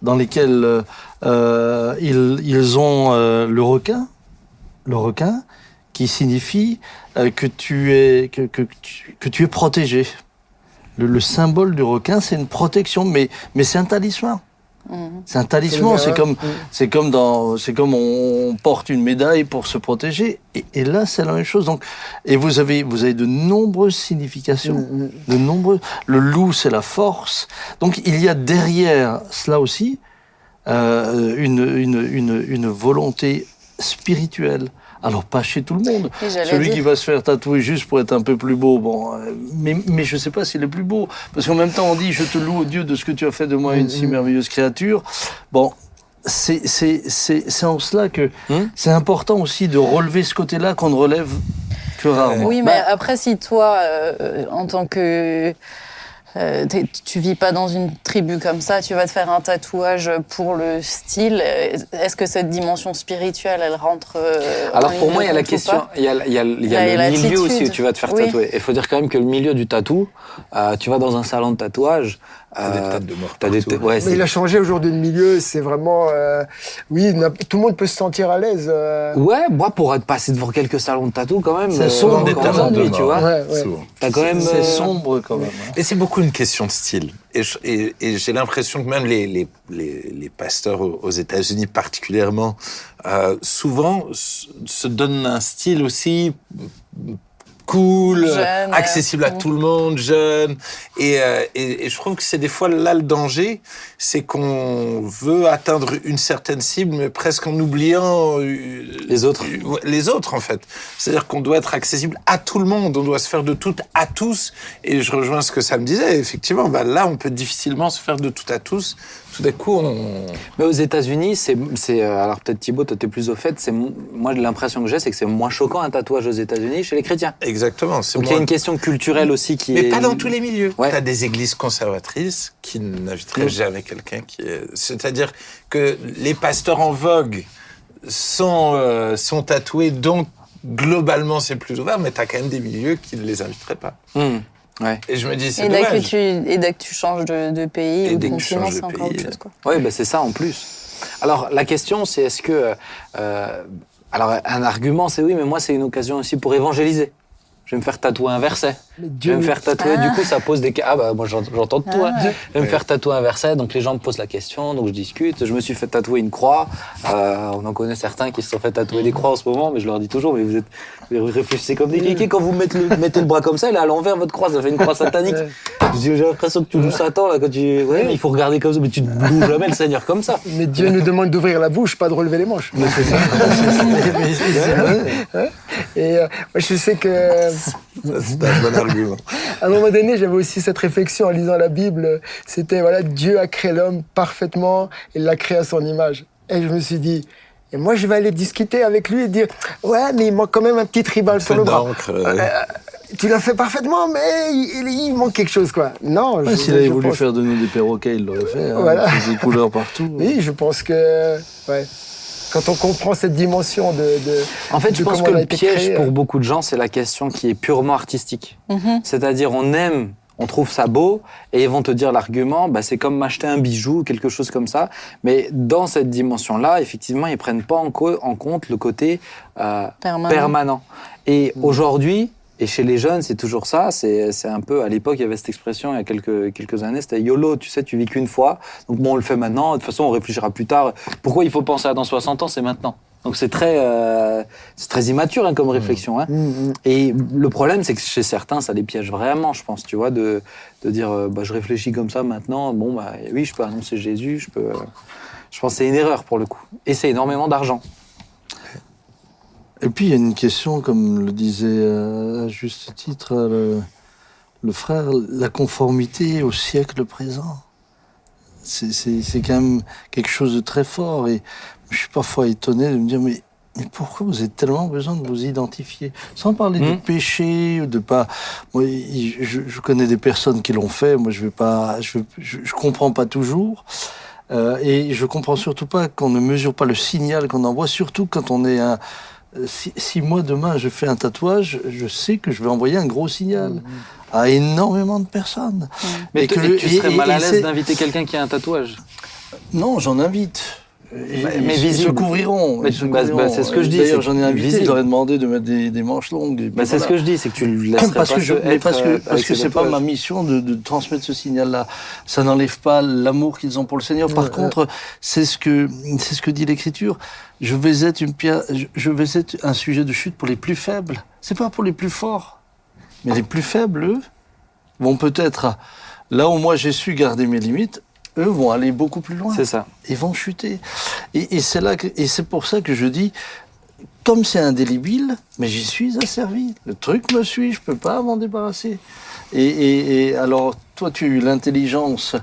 dans lesquelles euh, euh, ils, ils ont euh, le requin, le requin, qui signifie euh, que tu es que, que, tu, que tu es protégé. Le, le symbole du requin, c'est une protection, mais mais c'est un talisman. Mhm. C'est un talisman. C'est comme Mm. c'est comme dans, c'est comme on porte une médaille pour se protéger. Et, et là, c'est la même chose. Donc, et vous avez, vous avez de nombreuses significations, Mm, de nombreux. Le loup, c'est la force. Donc, il y a derrière cela aussi euh, une, une, une, une volonté spirituelle. Alors pas chez tout le monde. Celui dire- qui va se faire tatouer juste pour être un peu plus beau, bon, euh, mais, mais je sais pas s'il est plus beau. Parce qu'en même temps, on dit, je te loue, au Dieu, de ce que tu as fait de moi une si merveilleuse créature. Bon, c'est c'est- c'est- c'est en cela que Hmm? c'est important aussi de relever ce côté-là qu'on ne relève que rarement. Oui, mais après, si toi, euh, en tant que. Euh, tu vis pas dans une tribu comme ça, tu vas te faire un tatouage pour le style. euh, Est-ce que cette dimension spirituelle, elle rentre euh, Alors pour moi, il y a la question, il y a, y a- y a Il y a le milieu aussi où tu vas te faire Oui. tatouer. Il faut dire quand même que le milieu du tatou, euh, tu vas dans un salon de tatouage. T'as des têtes de mort t'as des partout. têtes- ouais, Mais c'est- il a changé aujourd'hui de milieu, c'est vraiment. euh, oui, tout le monde peut se sentir à l'aise. euh, Ouais, moi pour être passé devant quelques salons de tatou quand même. C'est sombre, des aujourd'hui, de tu vois. Ouais, ouais. Quand même. C'est euh, sombre quand même. hein. Et c'est beaucoup une question de style. Et, je- et- et j'ai l'impression que même les, les, les, les pasteurs aux, États-Unis particulièrement, euh, souvent se donnent un style aussi cool, Jeune, euh, accessible à tout le monde, jeune. Et, euh, et, et je trouve que c'est des fois là le danger, c'est qu'on veut atteindre une certaine cible, mais presque en oubliant euh, Les autres. euh, les autres en fait. C'est-à-dire qu'on doit être accessible à tout le monde, on doit se faire de tout à tous. Et je rejoins ce que ça me disait. Effectivement, bah là, on peut difficilement se faire de tout à tous. Tout d'un coup, on. Mais aux États-Unis, c'est, euh, alors peut-être Thibaut, toi t'es plus au fait. C'est moi l'impression que j'ai, c'est que c'est moins choquant un tatouage aux États-Unis chez les chrétiens. Exactement. Donc il y a une question culturelle aussi qui Mais est. pas dans tous les milieux. Ouais. Tu as des églises conservatrices qui n'inviteraient Mm. jamais quelqu'un qui est. C'est-à-dire que les pasteurs en vogue sont, euh, sont tatoués, donc globalement c'est plus ouvert, mais tu as quand même des milieux qui ne les inviteraient pas. Hmm, ouais. Et je me dis, c'est Et dès, que dommage. tu, et dès que tu changes de, de pays Et ou dès que tu changes de c'est encore pays, autre chose. Quoi. Oui, ben c'est ça en plus. Alors la question, c'est est-ce que. euh, alors un argument, c'est oui, mais moi c'est une occasion aussi pour évangéliser. Je vais me faire tatouer un verset. Mais Je vais me faire tatouer, Ah. du coup ça pose des... Ah bah moi j'ent- j'entends de toi. Ah. Je vais me faire tatouer un verset, donc les gens me posent la question, donc je discute. Je me suis fait tatouer une croix. Euh, on en connaît certains qui se sont fait tatouer des croix en ce moment, mais je leur dis toujours, mais vous êtes... Vous réfléchissez comme des cliquets quand vous mettez le, mettez le bras comme ça, elle est à l'envers votre croix, ça fait une croix satanique. J'ai l'impression que tu joues Satan là quand tu... Ouais, mais il faut regarder comme ça, mais tu ne bouges jamais le Seigneur comme ça. Mais Dieu nous demande d'ouvrir la bouche, pas de relever les manches. Et euh, moi, je sais que Ça, C'est un bon argument. à un moment donné, j'avais aussi cette réflexion en lisant la Bible. C'était voilà, Dieu a créé l'homme parfaitement, il l'a créé à son image. Et je me suis dit, et moi, je vais aller discuter avec lui et dire, ouais, mais il manque quand même un petit tribal sur le bras. euh, Tu l'as fait parfaitement, mais il, manque quelque chose, quoi. Non, Ouais, S'il avait je voulu pense- faire de nous des perroquets, il l'aurait fait. Hein, Voilà. Des couleurs partout. Oui, je pense que, ouais. Quand on comprend cette dimension de, de En fait, je pense que le piège créé, pour euh. beaucoup de gens, c'est la question qui est purement artistique. Mhm. C'est-à-dire, on aime, on trouve ça beau, et ils vont te dire l'argument, bah, c'est comme m'acheter un bijou, quelque chose comme ça. Mais dans cette dimension-là, effectivement, ils prennent pas en, co- en compte le côté euh, Permanent. permanent. Et aujourd'hui, Et chez les jeunes, c'est toujours ça. C'est un peu, à l'époque, il y avait cette expression, il y a quelques, quelques années, c'était YOLO, tu sais, tu vis qu'une fois. Donc bon, on le fait maintenant. De toute façon, on réfléchira plus tard. Pourquoi il faut penser à dans 60 ans C'est maintenant. Donc c'est très, euh, c'est très immature hein, comme réflexion. Hein. Mm, mm. Et le problème, c'est que chez certains, ça les piège vraiment, je pense, tu vois, de, de dire, euh, bah, je réfléchis comme ça maintenant, bon, bah oui, je peux annoncer Jésus, je peux. euh, je pense que c'est une erreur pour le coup. Et c'est énormément d'argent. Et puis il y a une question, comme le disait euh, à juste titre le, le frère, la conformité au siècle présent. C'est- quand même quelque chose de très fort. Et je suis parfois étonné de me dire, mais, mais pourquoi vous avez tellement besoin de vous identifier? Sans parler de Mm. péché, ou de pas. Moi, je, je connais des personnes qui l'ont fait. Moi, je vais pas. Je, je, je comprends pas toujours. Euh, et je comprends surtout pas qu'on ne mesure pas le signal qu'on envoie, surtout quand on est un. Si, si moi demain je fais un tatouage, je sais que je vais envoyer un gros signal à énormément de personnes. Mais Et que et tu serais et- mal à l'aise d'inviter quelqu'un qui a un tatouage? Non, j'en invite. Et- Mais- et mais ils se couvriront. Bah, bah, couvriront. c'est ce que je dis, D'ailleurs, j'en ai invité, je leur ai demandé de mettre des, des manches longues. bah, C'est ce que je dis, c'est que tu le laisserais parce pas que je, être, parce que euh, parce que c'est pas ma mission de, de transmettre ce signal-là. Ça n'enlève pas l'amour qu'ils ont pour le Seigneur. Par Ouais, contre, c'est ce que c'est ce que dit l'Écriture. Je vais être une pierre, je- je vais être un sujet de chute pour les plus faibles. C'est pas pour les plus forts, mais les plus faibles, eux, vont peut-être là où moi j'ai su garder mes limites. Eux vont aller beaucoup plus loin C'est ça. ils vont chuter. Et, et c'est là que, et c'est pour ça que je dis, comme c'est indélébile, mais j'y suis asservi. Le truc me suit, je peux pas m'en débarrasser. Et, et- et alors, toi, tu as eu l'intelligence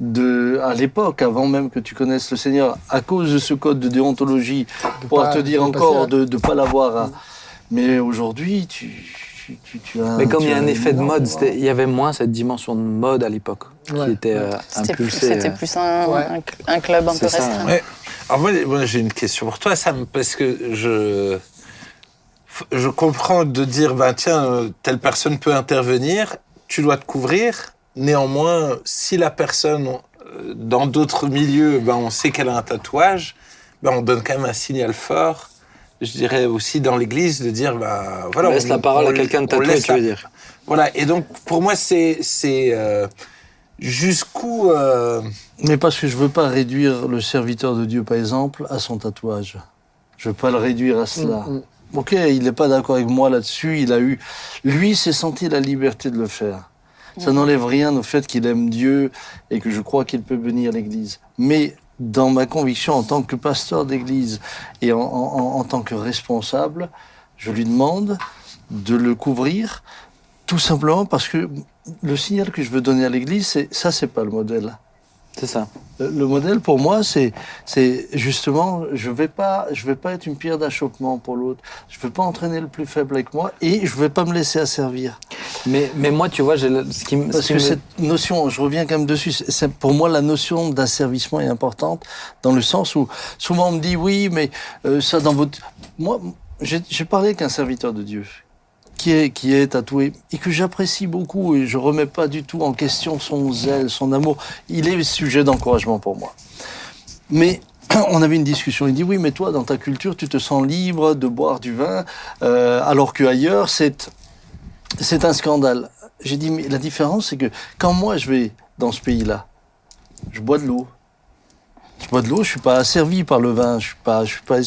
de, à l'époque, avant même que tu connaisses le Seigneur, à cause de ce code de déontologie, pour pas- te dire de encore à- de ne pas l'avoir. à- Mais aujourd'hui, tu, tu, tu- tu as. Mais comme il y a un effet de mode, il y avait moins cette dimension de mode à l'époque Ouais, qui était ouais. C'était plus, un, Ouais. un cl- un club un peu ça, restreint. Alors moi, moi, j'ai une question pour toi, Sam, parce que je je comprends de dire ben tiens euh, telle personne peut intervenir, tu dois te couvrir. Néanmoins, si la personne euh, dans d'autres milieux, ben on sait qu'elle a un tatouage, ben on donne quand même un signal fort. Je dirais aussi dans l'Église de dire ben voilà. On laisse la parole à quelqu'un de on tatoué, tu veux dire. Voilà. Et donc pour moi c'est c'est euh, jusqu'où euh, Mais parce que je veux pas réduire le serviteur de Dieu, par exemple, à son tatouage. Je veux pas le réduire à cela. Mm, mm. Ok, il n'est pas d'accord avec moi là-dessus. Il a eu, lui, s'est senti la liberté de le faire. Ça n'enlève rien au fait qu'il aime Dieu et que je crois qu'il peut bénir l'Église. Mais dans ma conviction en tant que pasteur d'Église et en, en- en tant que responsable, je lui demande de le couvrir tout simplement parce que le signal que je veux donner à l'Église, c'est ça, c'est pas le modèle. C'est ça. Le le modèle pour moi, c'est c'est justement, je vais pas, je vais pas être une pierre d'achoppement pour l'autre. Je veux pas entraîner le plus faible avec moi et je vais pas me laisser asservir. Mais, mais moi, tu vois, j'ai le- ce qui, me- ce Parce qui que me- cette notion, je reviens quand même dessus. c'est- c'est- pour moi, la notion d'asservissement est importante dans le sens où souvent on me dit oui, mais euh, ça dans votre. Moi, j'ai j'ai parlé avec un serviteur de Dieu qui est qui est tatoué et que j'apprécie beaucoup et je remets pas du tout en question son zèle, son amour. Il est sujet d'encouragement pour moi. Mais on avait une discussion. Il dit oui, mais toi, dans ta culture, tu te sens libre de boire du vin, euh, alors qu'ailleurs, c'est c'est un scandale. J'ai dit, mais la différence, c'est que quand moi, je vais dans ce pays-là, je bois de l'eau. Je bois de l'eau, je suis pas asservi par le vin, je suis pas, je suis pas.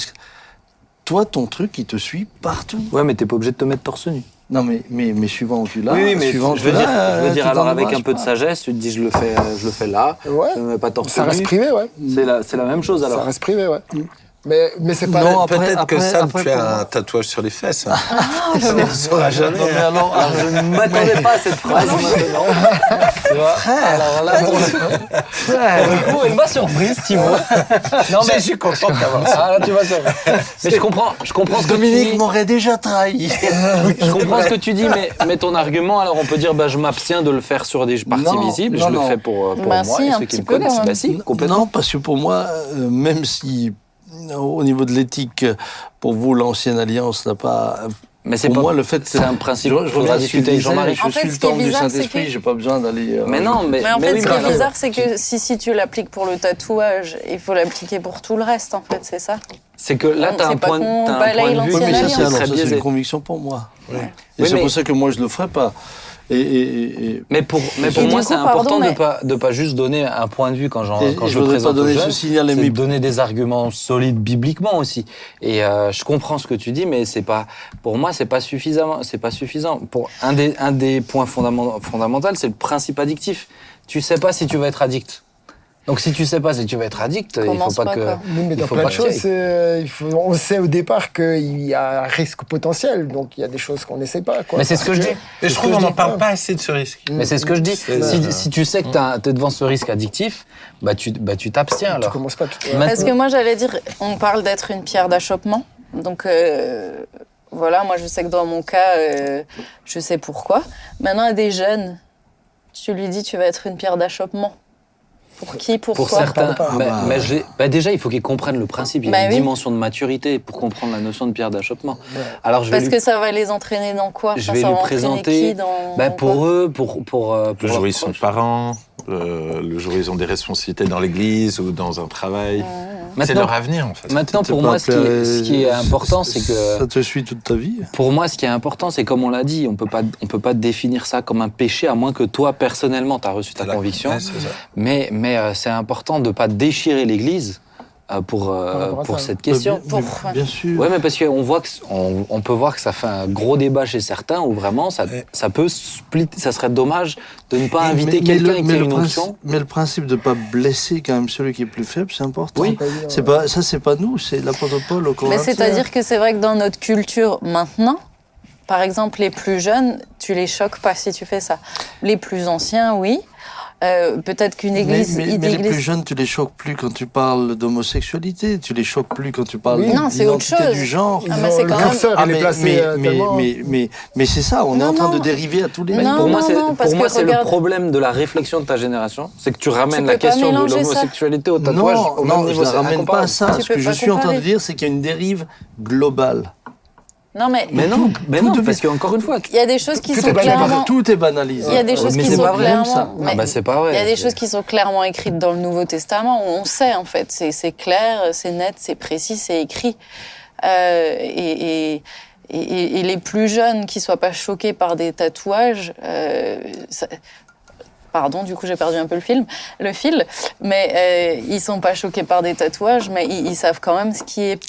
Toi, ton truc, il te suit partout. Ouais, mais t'es pas obligé de te mettre torse nu. Non, mais, mais, mais suivant où tu l'as, oui, oui, mais suivant je veux tu dire, l'as, je veux dire tu alors avec un peu de sagesse, tu te dis je le fais, euh, je le fais là, Ouais. je me mets pas torse Ça reste nu. privé, ouais. C'est la, c'est la même chose alors. Ça reste privé, ouais. Mais, mais c'est pas. Non, après- Peut-être que Sam, après, tu as un tatouage sur les fesses. Hein. on ne saura jamais. Non, mais alors, Alors je ne m'attendais pas à cette phrase maintenant. Tu vois Alors là, pour le le coup, une bonne surprise, Thibaut. Non Je suis content d'avoir ça. Ah là, tu vas sur. Mais je comprends, je comprends ce que tu Dominique dis. m'aurait déjà trahi. Je comprends ce que tu dis, mais, mais ton argument, alors on peut dire, bah, je m'abstiens de le faire sur des parties Non, visibles, non, je non. le fais pour, euh, pour Bah moi si, et ceux qui me connaissent. Bah si, complètement. Non, parce que pour moi, euh, même si au niveau de l'éthique, pour vous, l'ancienne alliance n'a pas Mais c'est Pour pas. moi, le fait, c'est un principe. Je, ce discuter avec Jean-Marie. Je En suis le temple du Saint-Esprit, que- j'ai pas besoin d'aller. euh, Mais non, mais. Mais en mais fait, oui, ce qui est bizarre, c'est que si, si tu l'appliques pour le tatouage, il faut l'appliquer pour tout le reste, en fait, c'est ça C'est que là, tu as un pas point, un point de vue Oui, mais ça, c'est une conviction pour moi. Et Oui, c'est pour ça que moi, je le ferai pas. Et, et- et- et- Mais pour, mais pour moi, c'est important pardon, de mais- pas de pas juste donner un point de vue quand, j'en- quand je, je voudrais présente pas donner aux ce jeunes, signal, mais- de donner des arguments solides bibliquement aussi. Et euh, je comprends ce que tu dis, mais c'est pas pour moi, c'est pas suffisamment. C'est pas suffisant. Pour un des un des points fondamentaux, fondamentaux c'est le principe addictif. Tu sais pas si tu vas être addict. Donc si tu sais pas si tu vas être addict, il faut Commence pas, pas, que. Oui, mais il dans faut plein pas de tu choses, il faut, on sait au départ qu'il y a un risque potentiel, donc il y a des choses qu'on n'essaie pas. Quoi, Mais c'est ce que je dis. Et je trouve qu'on n'en parle pas assez de ce risque. Mais c'est ce que je dis. Si, euh, si tu sais que tu es devant ce risque addictif, bah tu bah tu t'abstiens Tu alors. commences pas tout Parce que moi, j'allais dire, on parle d'être une pierre d'achoppement. Donc, euh, voilà, moi, je sais que dans mon cas, euh, je sais pourquoi. Maintenant, à des jeunes, tu lui dis, tu vas être une pierre d'achoppement. Pour qui Pourquoi Pour certains, pas. mais, Ah bah. bah déjà, il faut qu'ils comprennent le principe. Il y a Bah une oui. dimension de maturité pour comprendre la notion de pierre d'achoppement. Alors, je vais, Parce lui- que ça va les entraîner dans quoi? Je Enfin, vais ça lui va entraîner présenter qui dans, bah, dans pour eux, pour, pour, euh, pour Le sont proches. parents, euh, le jour où ils ont des responsabilités dans l'église ou dans un travail. C'est Maintenant, leur avenir, en fait. maintenant, C'est pour moi, ce qui, est, ce qui est appelé- important, c'est que Ça te suit toute ta vie? Pour moi, ce qui est important, c'est comme on l'a dit, on peut pas, on peut pas définir ça comme un péché à moins que toi personnellement tu as reçu ta conviction. C'est. Mais, mais euh, c'est important de pas déchirer l'Église euh, pour euh, rapport à pour ça. cette question. Bien, Pour- bien- bien sûr. Ouais, mais parce qu'on voit que on, on peut voir que ça fait un gros débat chez certains où vraiment ça, ça peut split. Ça serait dommage de ne pas inviter quelqu'un qui mais a le une principe- onction. Mais le principe de pas blesser quand même celui qui est plus faible, c'est important. Oui. C'est pas ça, c'est pas nous, c'est l'apôtre Paul au Mais c'est-à-dire que c'est vrai que dans notre culture maintenant, par exemple, les plus jeunes, tu les choques pas si tu fais ça. Les plus anciens, oui. Euh, Peut-être qu'une église. mais- mais les plus jeunes, tu les choques plus quand tu parles d'homosexualité, tu les choques plus quand tu parles Oui. Non, c'est autre d'identité du genre. Ah, mais c'est quand même- Ah, mais, mais, euh, mais, mais, mais, mais c'est ça, on est en train non. de dériver à tous les Non, niveaux. pour moi, non, c'est pour moi, c'est le problème de la réflexion de ta génération, c'est que tu ramènes Tu la question de l'homosexualité au tatouage Non, au non, niveau. je ne ramène pas à ça. Ce que je suis en train de dire, c'est qu'il y a une dérive globale. Non, mais Mais non, mais tout non, parce qu'encore une fois, il y a des choses qui Tout sont est clairement. Tout est banalisé. Il y a des choses mais qui c'est sont pas vrai, clairement. ça. mais ah bah c'est pas vrai. Il y a des choses qui sont clairement écrites dans le Nouveau Testament où on sait en fait, c'est c'est clair, c'est net, c'est précis, c'est écrit. Euh, et, et, et- et les plus jeunes qui soient pas choqués par des tatouages, euh, ça- pardon, du coup j'ai perdu un peu le film, le fil, mais euh, ils sont pas choqués par des tatouages, mais ils, ils savent quand même ce qui est,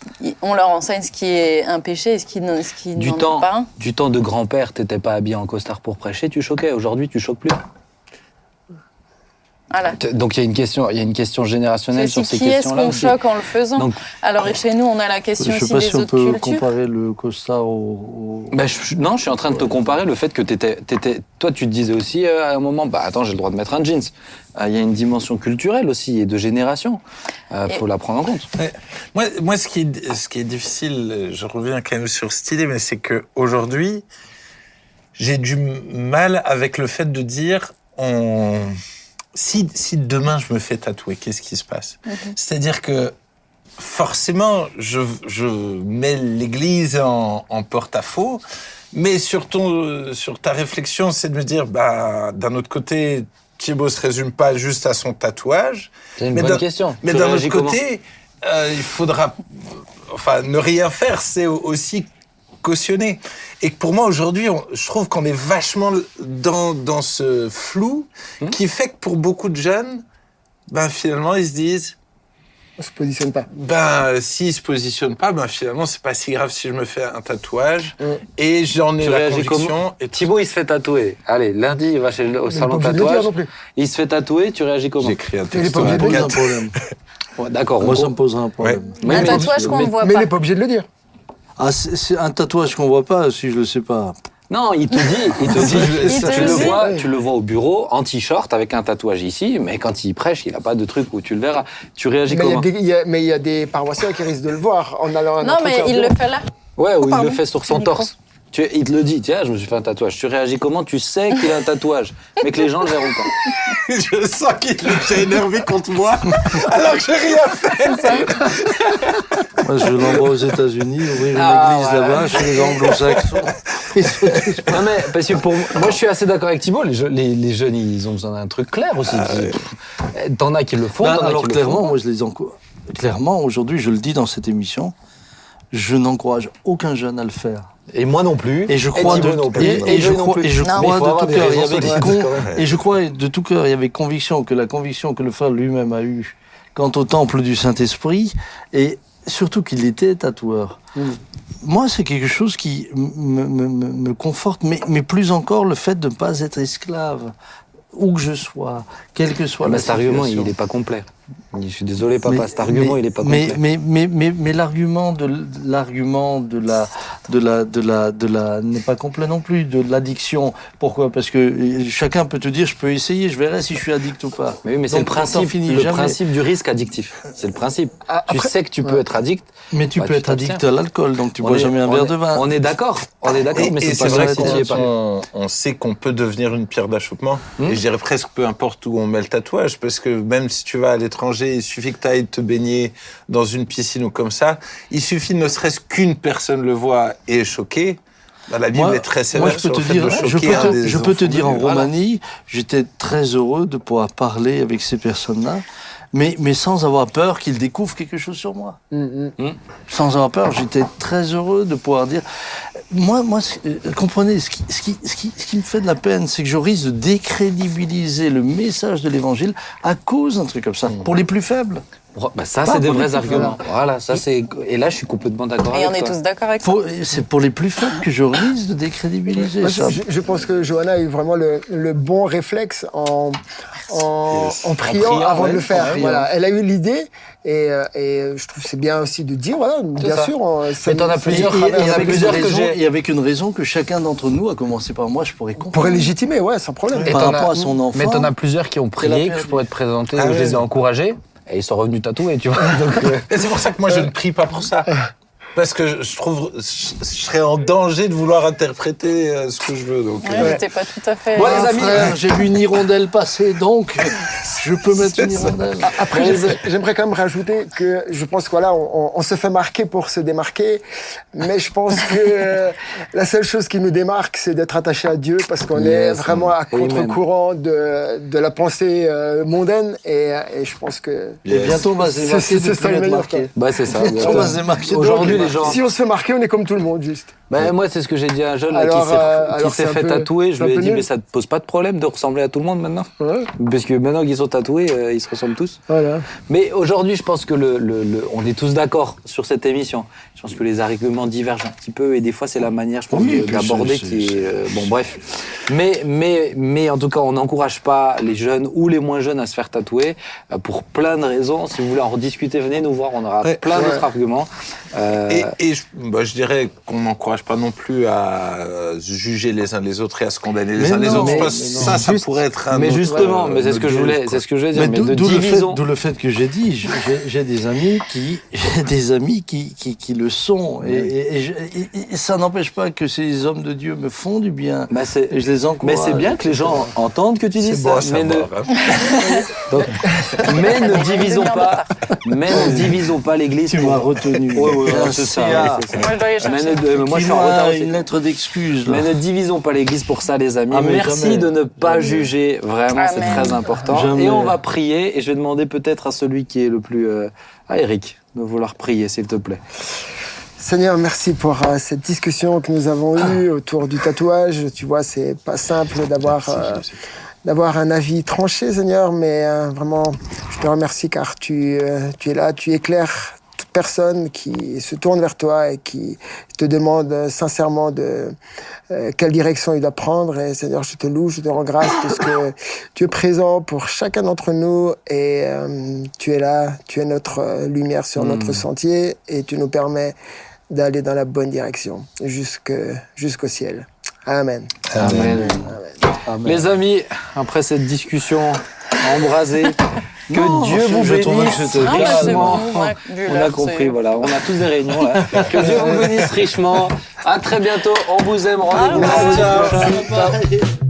on leur enseigne ce qui est un péché et ce qui, ce qui n'en est pas un. du temps de grand-père, t'étais pas habillé en costard pour prêcher, tu choquais. Aujourd'hui, tu choques plus. Voilà. Donc il y a une question, il y a une question générationnelle sur aussi ces qui est-ce questions-là qu'on aussi. choque en le faisant. Donc, Alors et chez nous, on a la question Je ne sais aussi pas des si on autres peut cultures. comparer le costard au. au- bah, je- non, je suis en train de te comparer le fait que t'étais, t'étais, toi, tu te disais aussi euh, à un moment, bah attends, j'ai le droit de mettre un jeans. Euh, Il y a une dimension culturelle aussi et de génération. Il Et- faut la prendre en compte. Moi, moi ce, qui est, ce qui est difficile, je reviens quand même sur cette idée, mais c'est que aujourd'hui, j'ai du mal avec le fait de dire on... si, si demain je me fais tatouer, qu'est-ce qui se passe C'est-à-dire que forcément, je, je mets l'Église en, en porte-à-faux, mais sur, ton, sur ta réflexion, c'est de me dire, bah, d'un autre côté, Thibaut se résume pas juste à son tatouage, C'est une Mais bonne d'un- question. mais d'un autre côté, euh, il faudra, enfin, ne rien faire, c'est au- aussi cautionner. Et pour moi aujourd'hui, je trouve qu'on est vachement dans dans ce flou Hmm. qui fait que pour beaucoup de jeunes, ben finalement ils se disent, On se positionne pas. ben s'ils se positionnent pas, ben finalement c'est pas si grave si je me fais un tatouage Mm. et j'en ai Tu la réagis conviction. comment Et Thibaut, il se fait tatouer. Allez, lundi, il va chez le, au Il salon pas de dire tatouage. non plus. Il se fait tatouer, tu réagis comment j'ai écrit un Il est texte. pas obligé de Ça me le pose un problème. Ouais, D'accord. Moi, ça me posera un problème. Mais- un tatouage qu'on mais- voit Mais il pas. n'est pas obligé de le dire. Ah, c'est un tatouage qu'on voit pas, si je le sais pas. Non, il te dit, il te dit, Il te tu, le le dit. vois, tu le vois au bureau en t-shirt avec un tatouage ici, mais quand il prêche, il a pas de truc où tu le verras. Tu réagis Mais il y, a comment des- il y a- mais il y a des paroissiens qui risquent de le voir en allant à un Non, mais il bureau. le fait là. Ouais, ou il le fait sur son torse. Tu, il te le dit, tiens, je me suis fait un tatouage. Tu réagis comment Tu sais qu'il a un tatouage, mais que les gens le verront pas. je sens qu'il est déjà énervé contre moi, alors que j'ai rien fait. Moi, je l'envoie aux États-Unis, ouvrir une Ah, église voilà. là-bas, chez les anglo-saxons. Non, mais parce que pour moi, je suis assez d'accord avec Thibault. Les, je- les, les jeunes, ils ont besoin d'un truc clair aussi. T'en as qui le font, Ben, t'en as alors qui le clairement, font pas. moi je les encourage. Clairement, aujourd'hui, je le dis dans cette émission, je n'encourage aucun jeune à le faire. Et moi non plus. Et je crois de, Thibault non plus. et, et je Joey non crois, plus. et je Non. Mais il crois faut de avoir tout cœur, et je crois de tout cœur et avec conviction que la conviction que le frère lui-même a eue quant au temple du Saint-Esprit et surtout qu'il était tatoueur. Moi, c'est quelque chose qui me, me- me- me conforte, mais, mais plus encore le fait de ne pas être esclave, où que je sois, quelle que soit Mais la cet argument, il n'est pas complet. Je suis désolé, papa, Mais- cet argument, il n'est pas complet. Mais, mais, l'argument de l'argument de la de la de la de la n'est pas complet non plus de l'addiction. Pourquoi? Parce que euh, chacun peut te dire je peux essayer, je verrai si je suis addict ou pas. Mais oui, mais c'est le principe, finit le jamais. principe du risque addictif. C'est le principe. Ah, tu sais que tu peux Ouais. être addict. Mais tu Bah, peux tu être addict à l'alcool, donc tu On bois est- jamais un verre est- de vin. On est d'accord. On est d'accord, Et, mais c'est vrai si tu qu'on pas. on, on sait qu'on peut devenir une pierre d'achoppement. Et je dirais presque peu importe où on met le tatouage, parce que même si tu vas à l'étranger, il suffit que tu ailles te baigner dans une piscine ou comme ça. Il suffit ne serait-ce qu'une personne le voit et est choquée. Bah, la Bible Moi- est très sévère Moi, je peux sur te le fait dire, de je peux te, je peux dire en. Voilà. Roumanie, j'étais très heureux de pouvoir parler avec ces personnes-là, mais, mais sans avoir peur qu'ils découvrent quelque chose sur moi. Mm, mm. Sans avoir peur, j'étais très heureux de pouvoir dire. Moi, moi, euh, comprenez, ce qui, ce qui, ce qui, ce qui me fait de la peine, c'est que je risque de décrédibiliser le message de l'évangile à cause d'un truc comme ça, pour les plus faibles. Bah, ça, c'est des vrais arguments. Voilà, ça c'est. Et là, je suis complètement d'accord Et avec on est toi. tous d'accord avec ça. Pour- C'est pour les plus faibles que je risque de décrédibiliser Moi, ça. je, je pense que Johanna a eu vraiment le, le bon réflexe en, en, Yes. en priant, priant, avant ouais, de le faire. Voilà. Elle a eu l'idée et, euh, et je trouve que c'est bien aussi de dire, voilà, bien ça. sûr. on- Mais t'en as plusieurs, Et, et Il y en a avec plusieurs une que raison, j'ai- et avec une raison que chacun d'entre nous, à commencer par moi, je pourrais comprendre. Pourrait légitimer, ouais, sans problème. Et par t'en rapport as- à son enfant. Mais t'en as plusieurs qui ont prié, que je pourrais te présenter, Ah où je les ai encouragés, et ils sont revenus tatoués, tu vois. Euh, c'est pour ça que moi, je ne prie pas pour ça. Parce que je trouve, je, je serais en danger de vouloir interpréter euh, ce que je veux. Donc, Ouais, euh, j'étais pas tout à fait. Bon, les Ah, amis, frère, j'ai vu une hirondelle passer, donc je peux mettre une hirondelle. Après, j'aimerais- j'aimerais quand même rajouter que je pense que voilà, on, on- on se fait marquer pour se démarquer, mais je pense que euh, la seule chose qui nous démarque, c'est d'être attaché à Dieu, parce qu'on est vraiment à contre-courant de, de la pensée euh, mondaine, et, et je pense que Et bientôt, on va se C'est- démarquer c'est bah, c'est ça. On va se démarquer. Aujourd'hui. Si on se fait marquer, on est comme tout le monde, juste. Bah, moi, c'est ce que j'ai dit à un jeune Alors, qui s'est euh, qui s'est fait peu- tatouer. Je lui ai dit, nul. mais ça te pose pas de problème de ressembler à tout le monde maintenant Ouais, Parce que maintenant qu'ils sont tatoués, euh, ils se ressemblent tous. voilà. Mais aujourd'hui, je pense que le, le- le- on est tous d'accord sur cette émission. Je pense que les arguments divergent un petit peu et des fois, c'est la manière, je pense, Oui, d'aborder qui est. euh, bon, bref. Mais, mais, mais en tout cas, on n'encourage pas les jeunes ou les moins jeunes à se faire tatouer euh, pour plein de raisons. Si vous voulez en rediscuter, venez nous voir. On aura Ouais. plein Ouais. d'autres arguments. Euh, Et, et je, bah, je dirais qu'on n'encourage pas non plus à se juger les uns les autres et à se condamner les Mais uns les autres. mais- mais ça, ça Juste- pourrait être un mais autre, justement, euh, mais c'est ce que je voulais, c'est ce que je voulais dire. Mais Mais, d'où le, fait, divisons. d'où le fait que j'ai dit, j'ai- des amis qui, j'ai des amis qui, qui, qui le sont, et, et- et je- et- et ça n'empêche pas que ces hommes de Dieu me font du bien, Bah, c'est- et je les mais encourage. c'est bien que les gens entendent que tu dis bon ça. mais, ne, hein. donc, mais ne divisons pas, mais ne divisons pas l'Église. Tu pour- m'as retenu. Ouais, ouais, c'est ça. Moi, je dois Mais ne- moi, je Une lettre d'excuse. Mais ne divisons pas l'Église pour ça, les amis. Ah, Merci jamais. de ne pas Jamais. juger. Vraiment, c'est très important. Jamais. Et on va prier. Et je vais demander peut-être à celui qui est le plus. euh, à Eric, de vouloir prier, s'il te plaît. Seigneur, merci pour euh, cette discussion que nous avons eue autour du tatouage. Tu vois, c'est pas simple d'avoir euh, d'avoir un avis tranché, Seigneur, mais euh, vraiment, je te remercie car tu, euh, tu es là, tu éclaires personne qui se tourne vers toi et qui te demande sincèrement de euh, quelle direction il doit prendre. Et Seigneur, je te loue, je te rends grâce parce que tu es présent pour chacun d'entre nous et euh, tu es là, tu es notre lumière sur notre sentier et tu nous permets d'aller dans la bonne direction jusque- jusqu'au ciel. Amen. Amen. Les amis, après cette discussion embrasé. Que Non, Dieu vous bénisse Ah, richement. bon, On a compris, voilà. On a tous des réunions là. Que Dieu vous bénisse richement. À très bientôt. On vous aime. Rendez-vous Au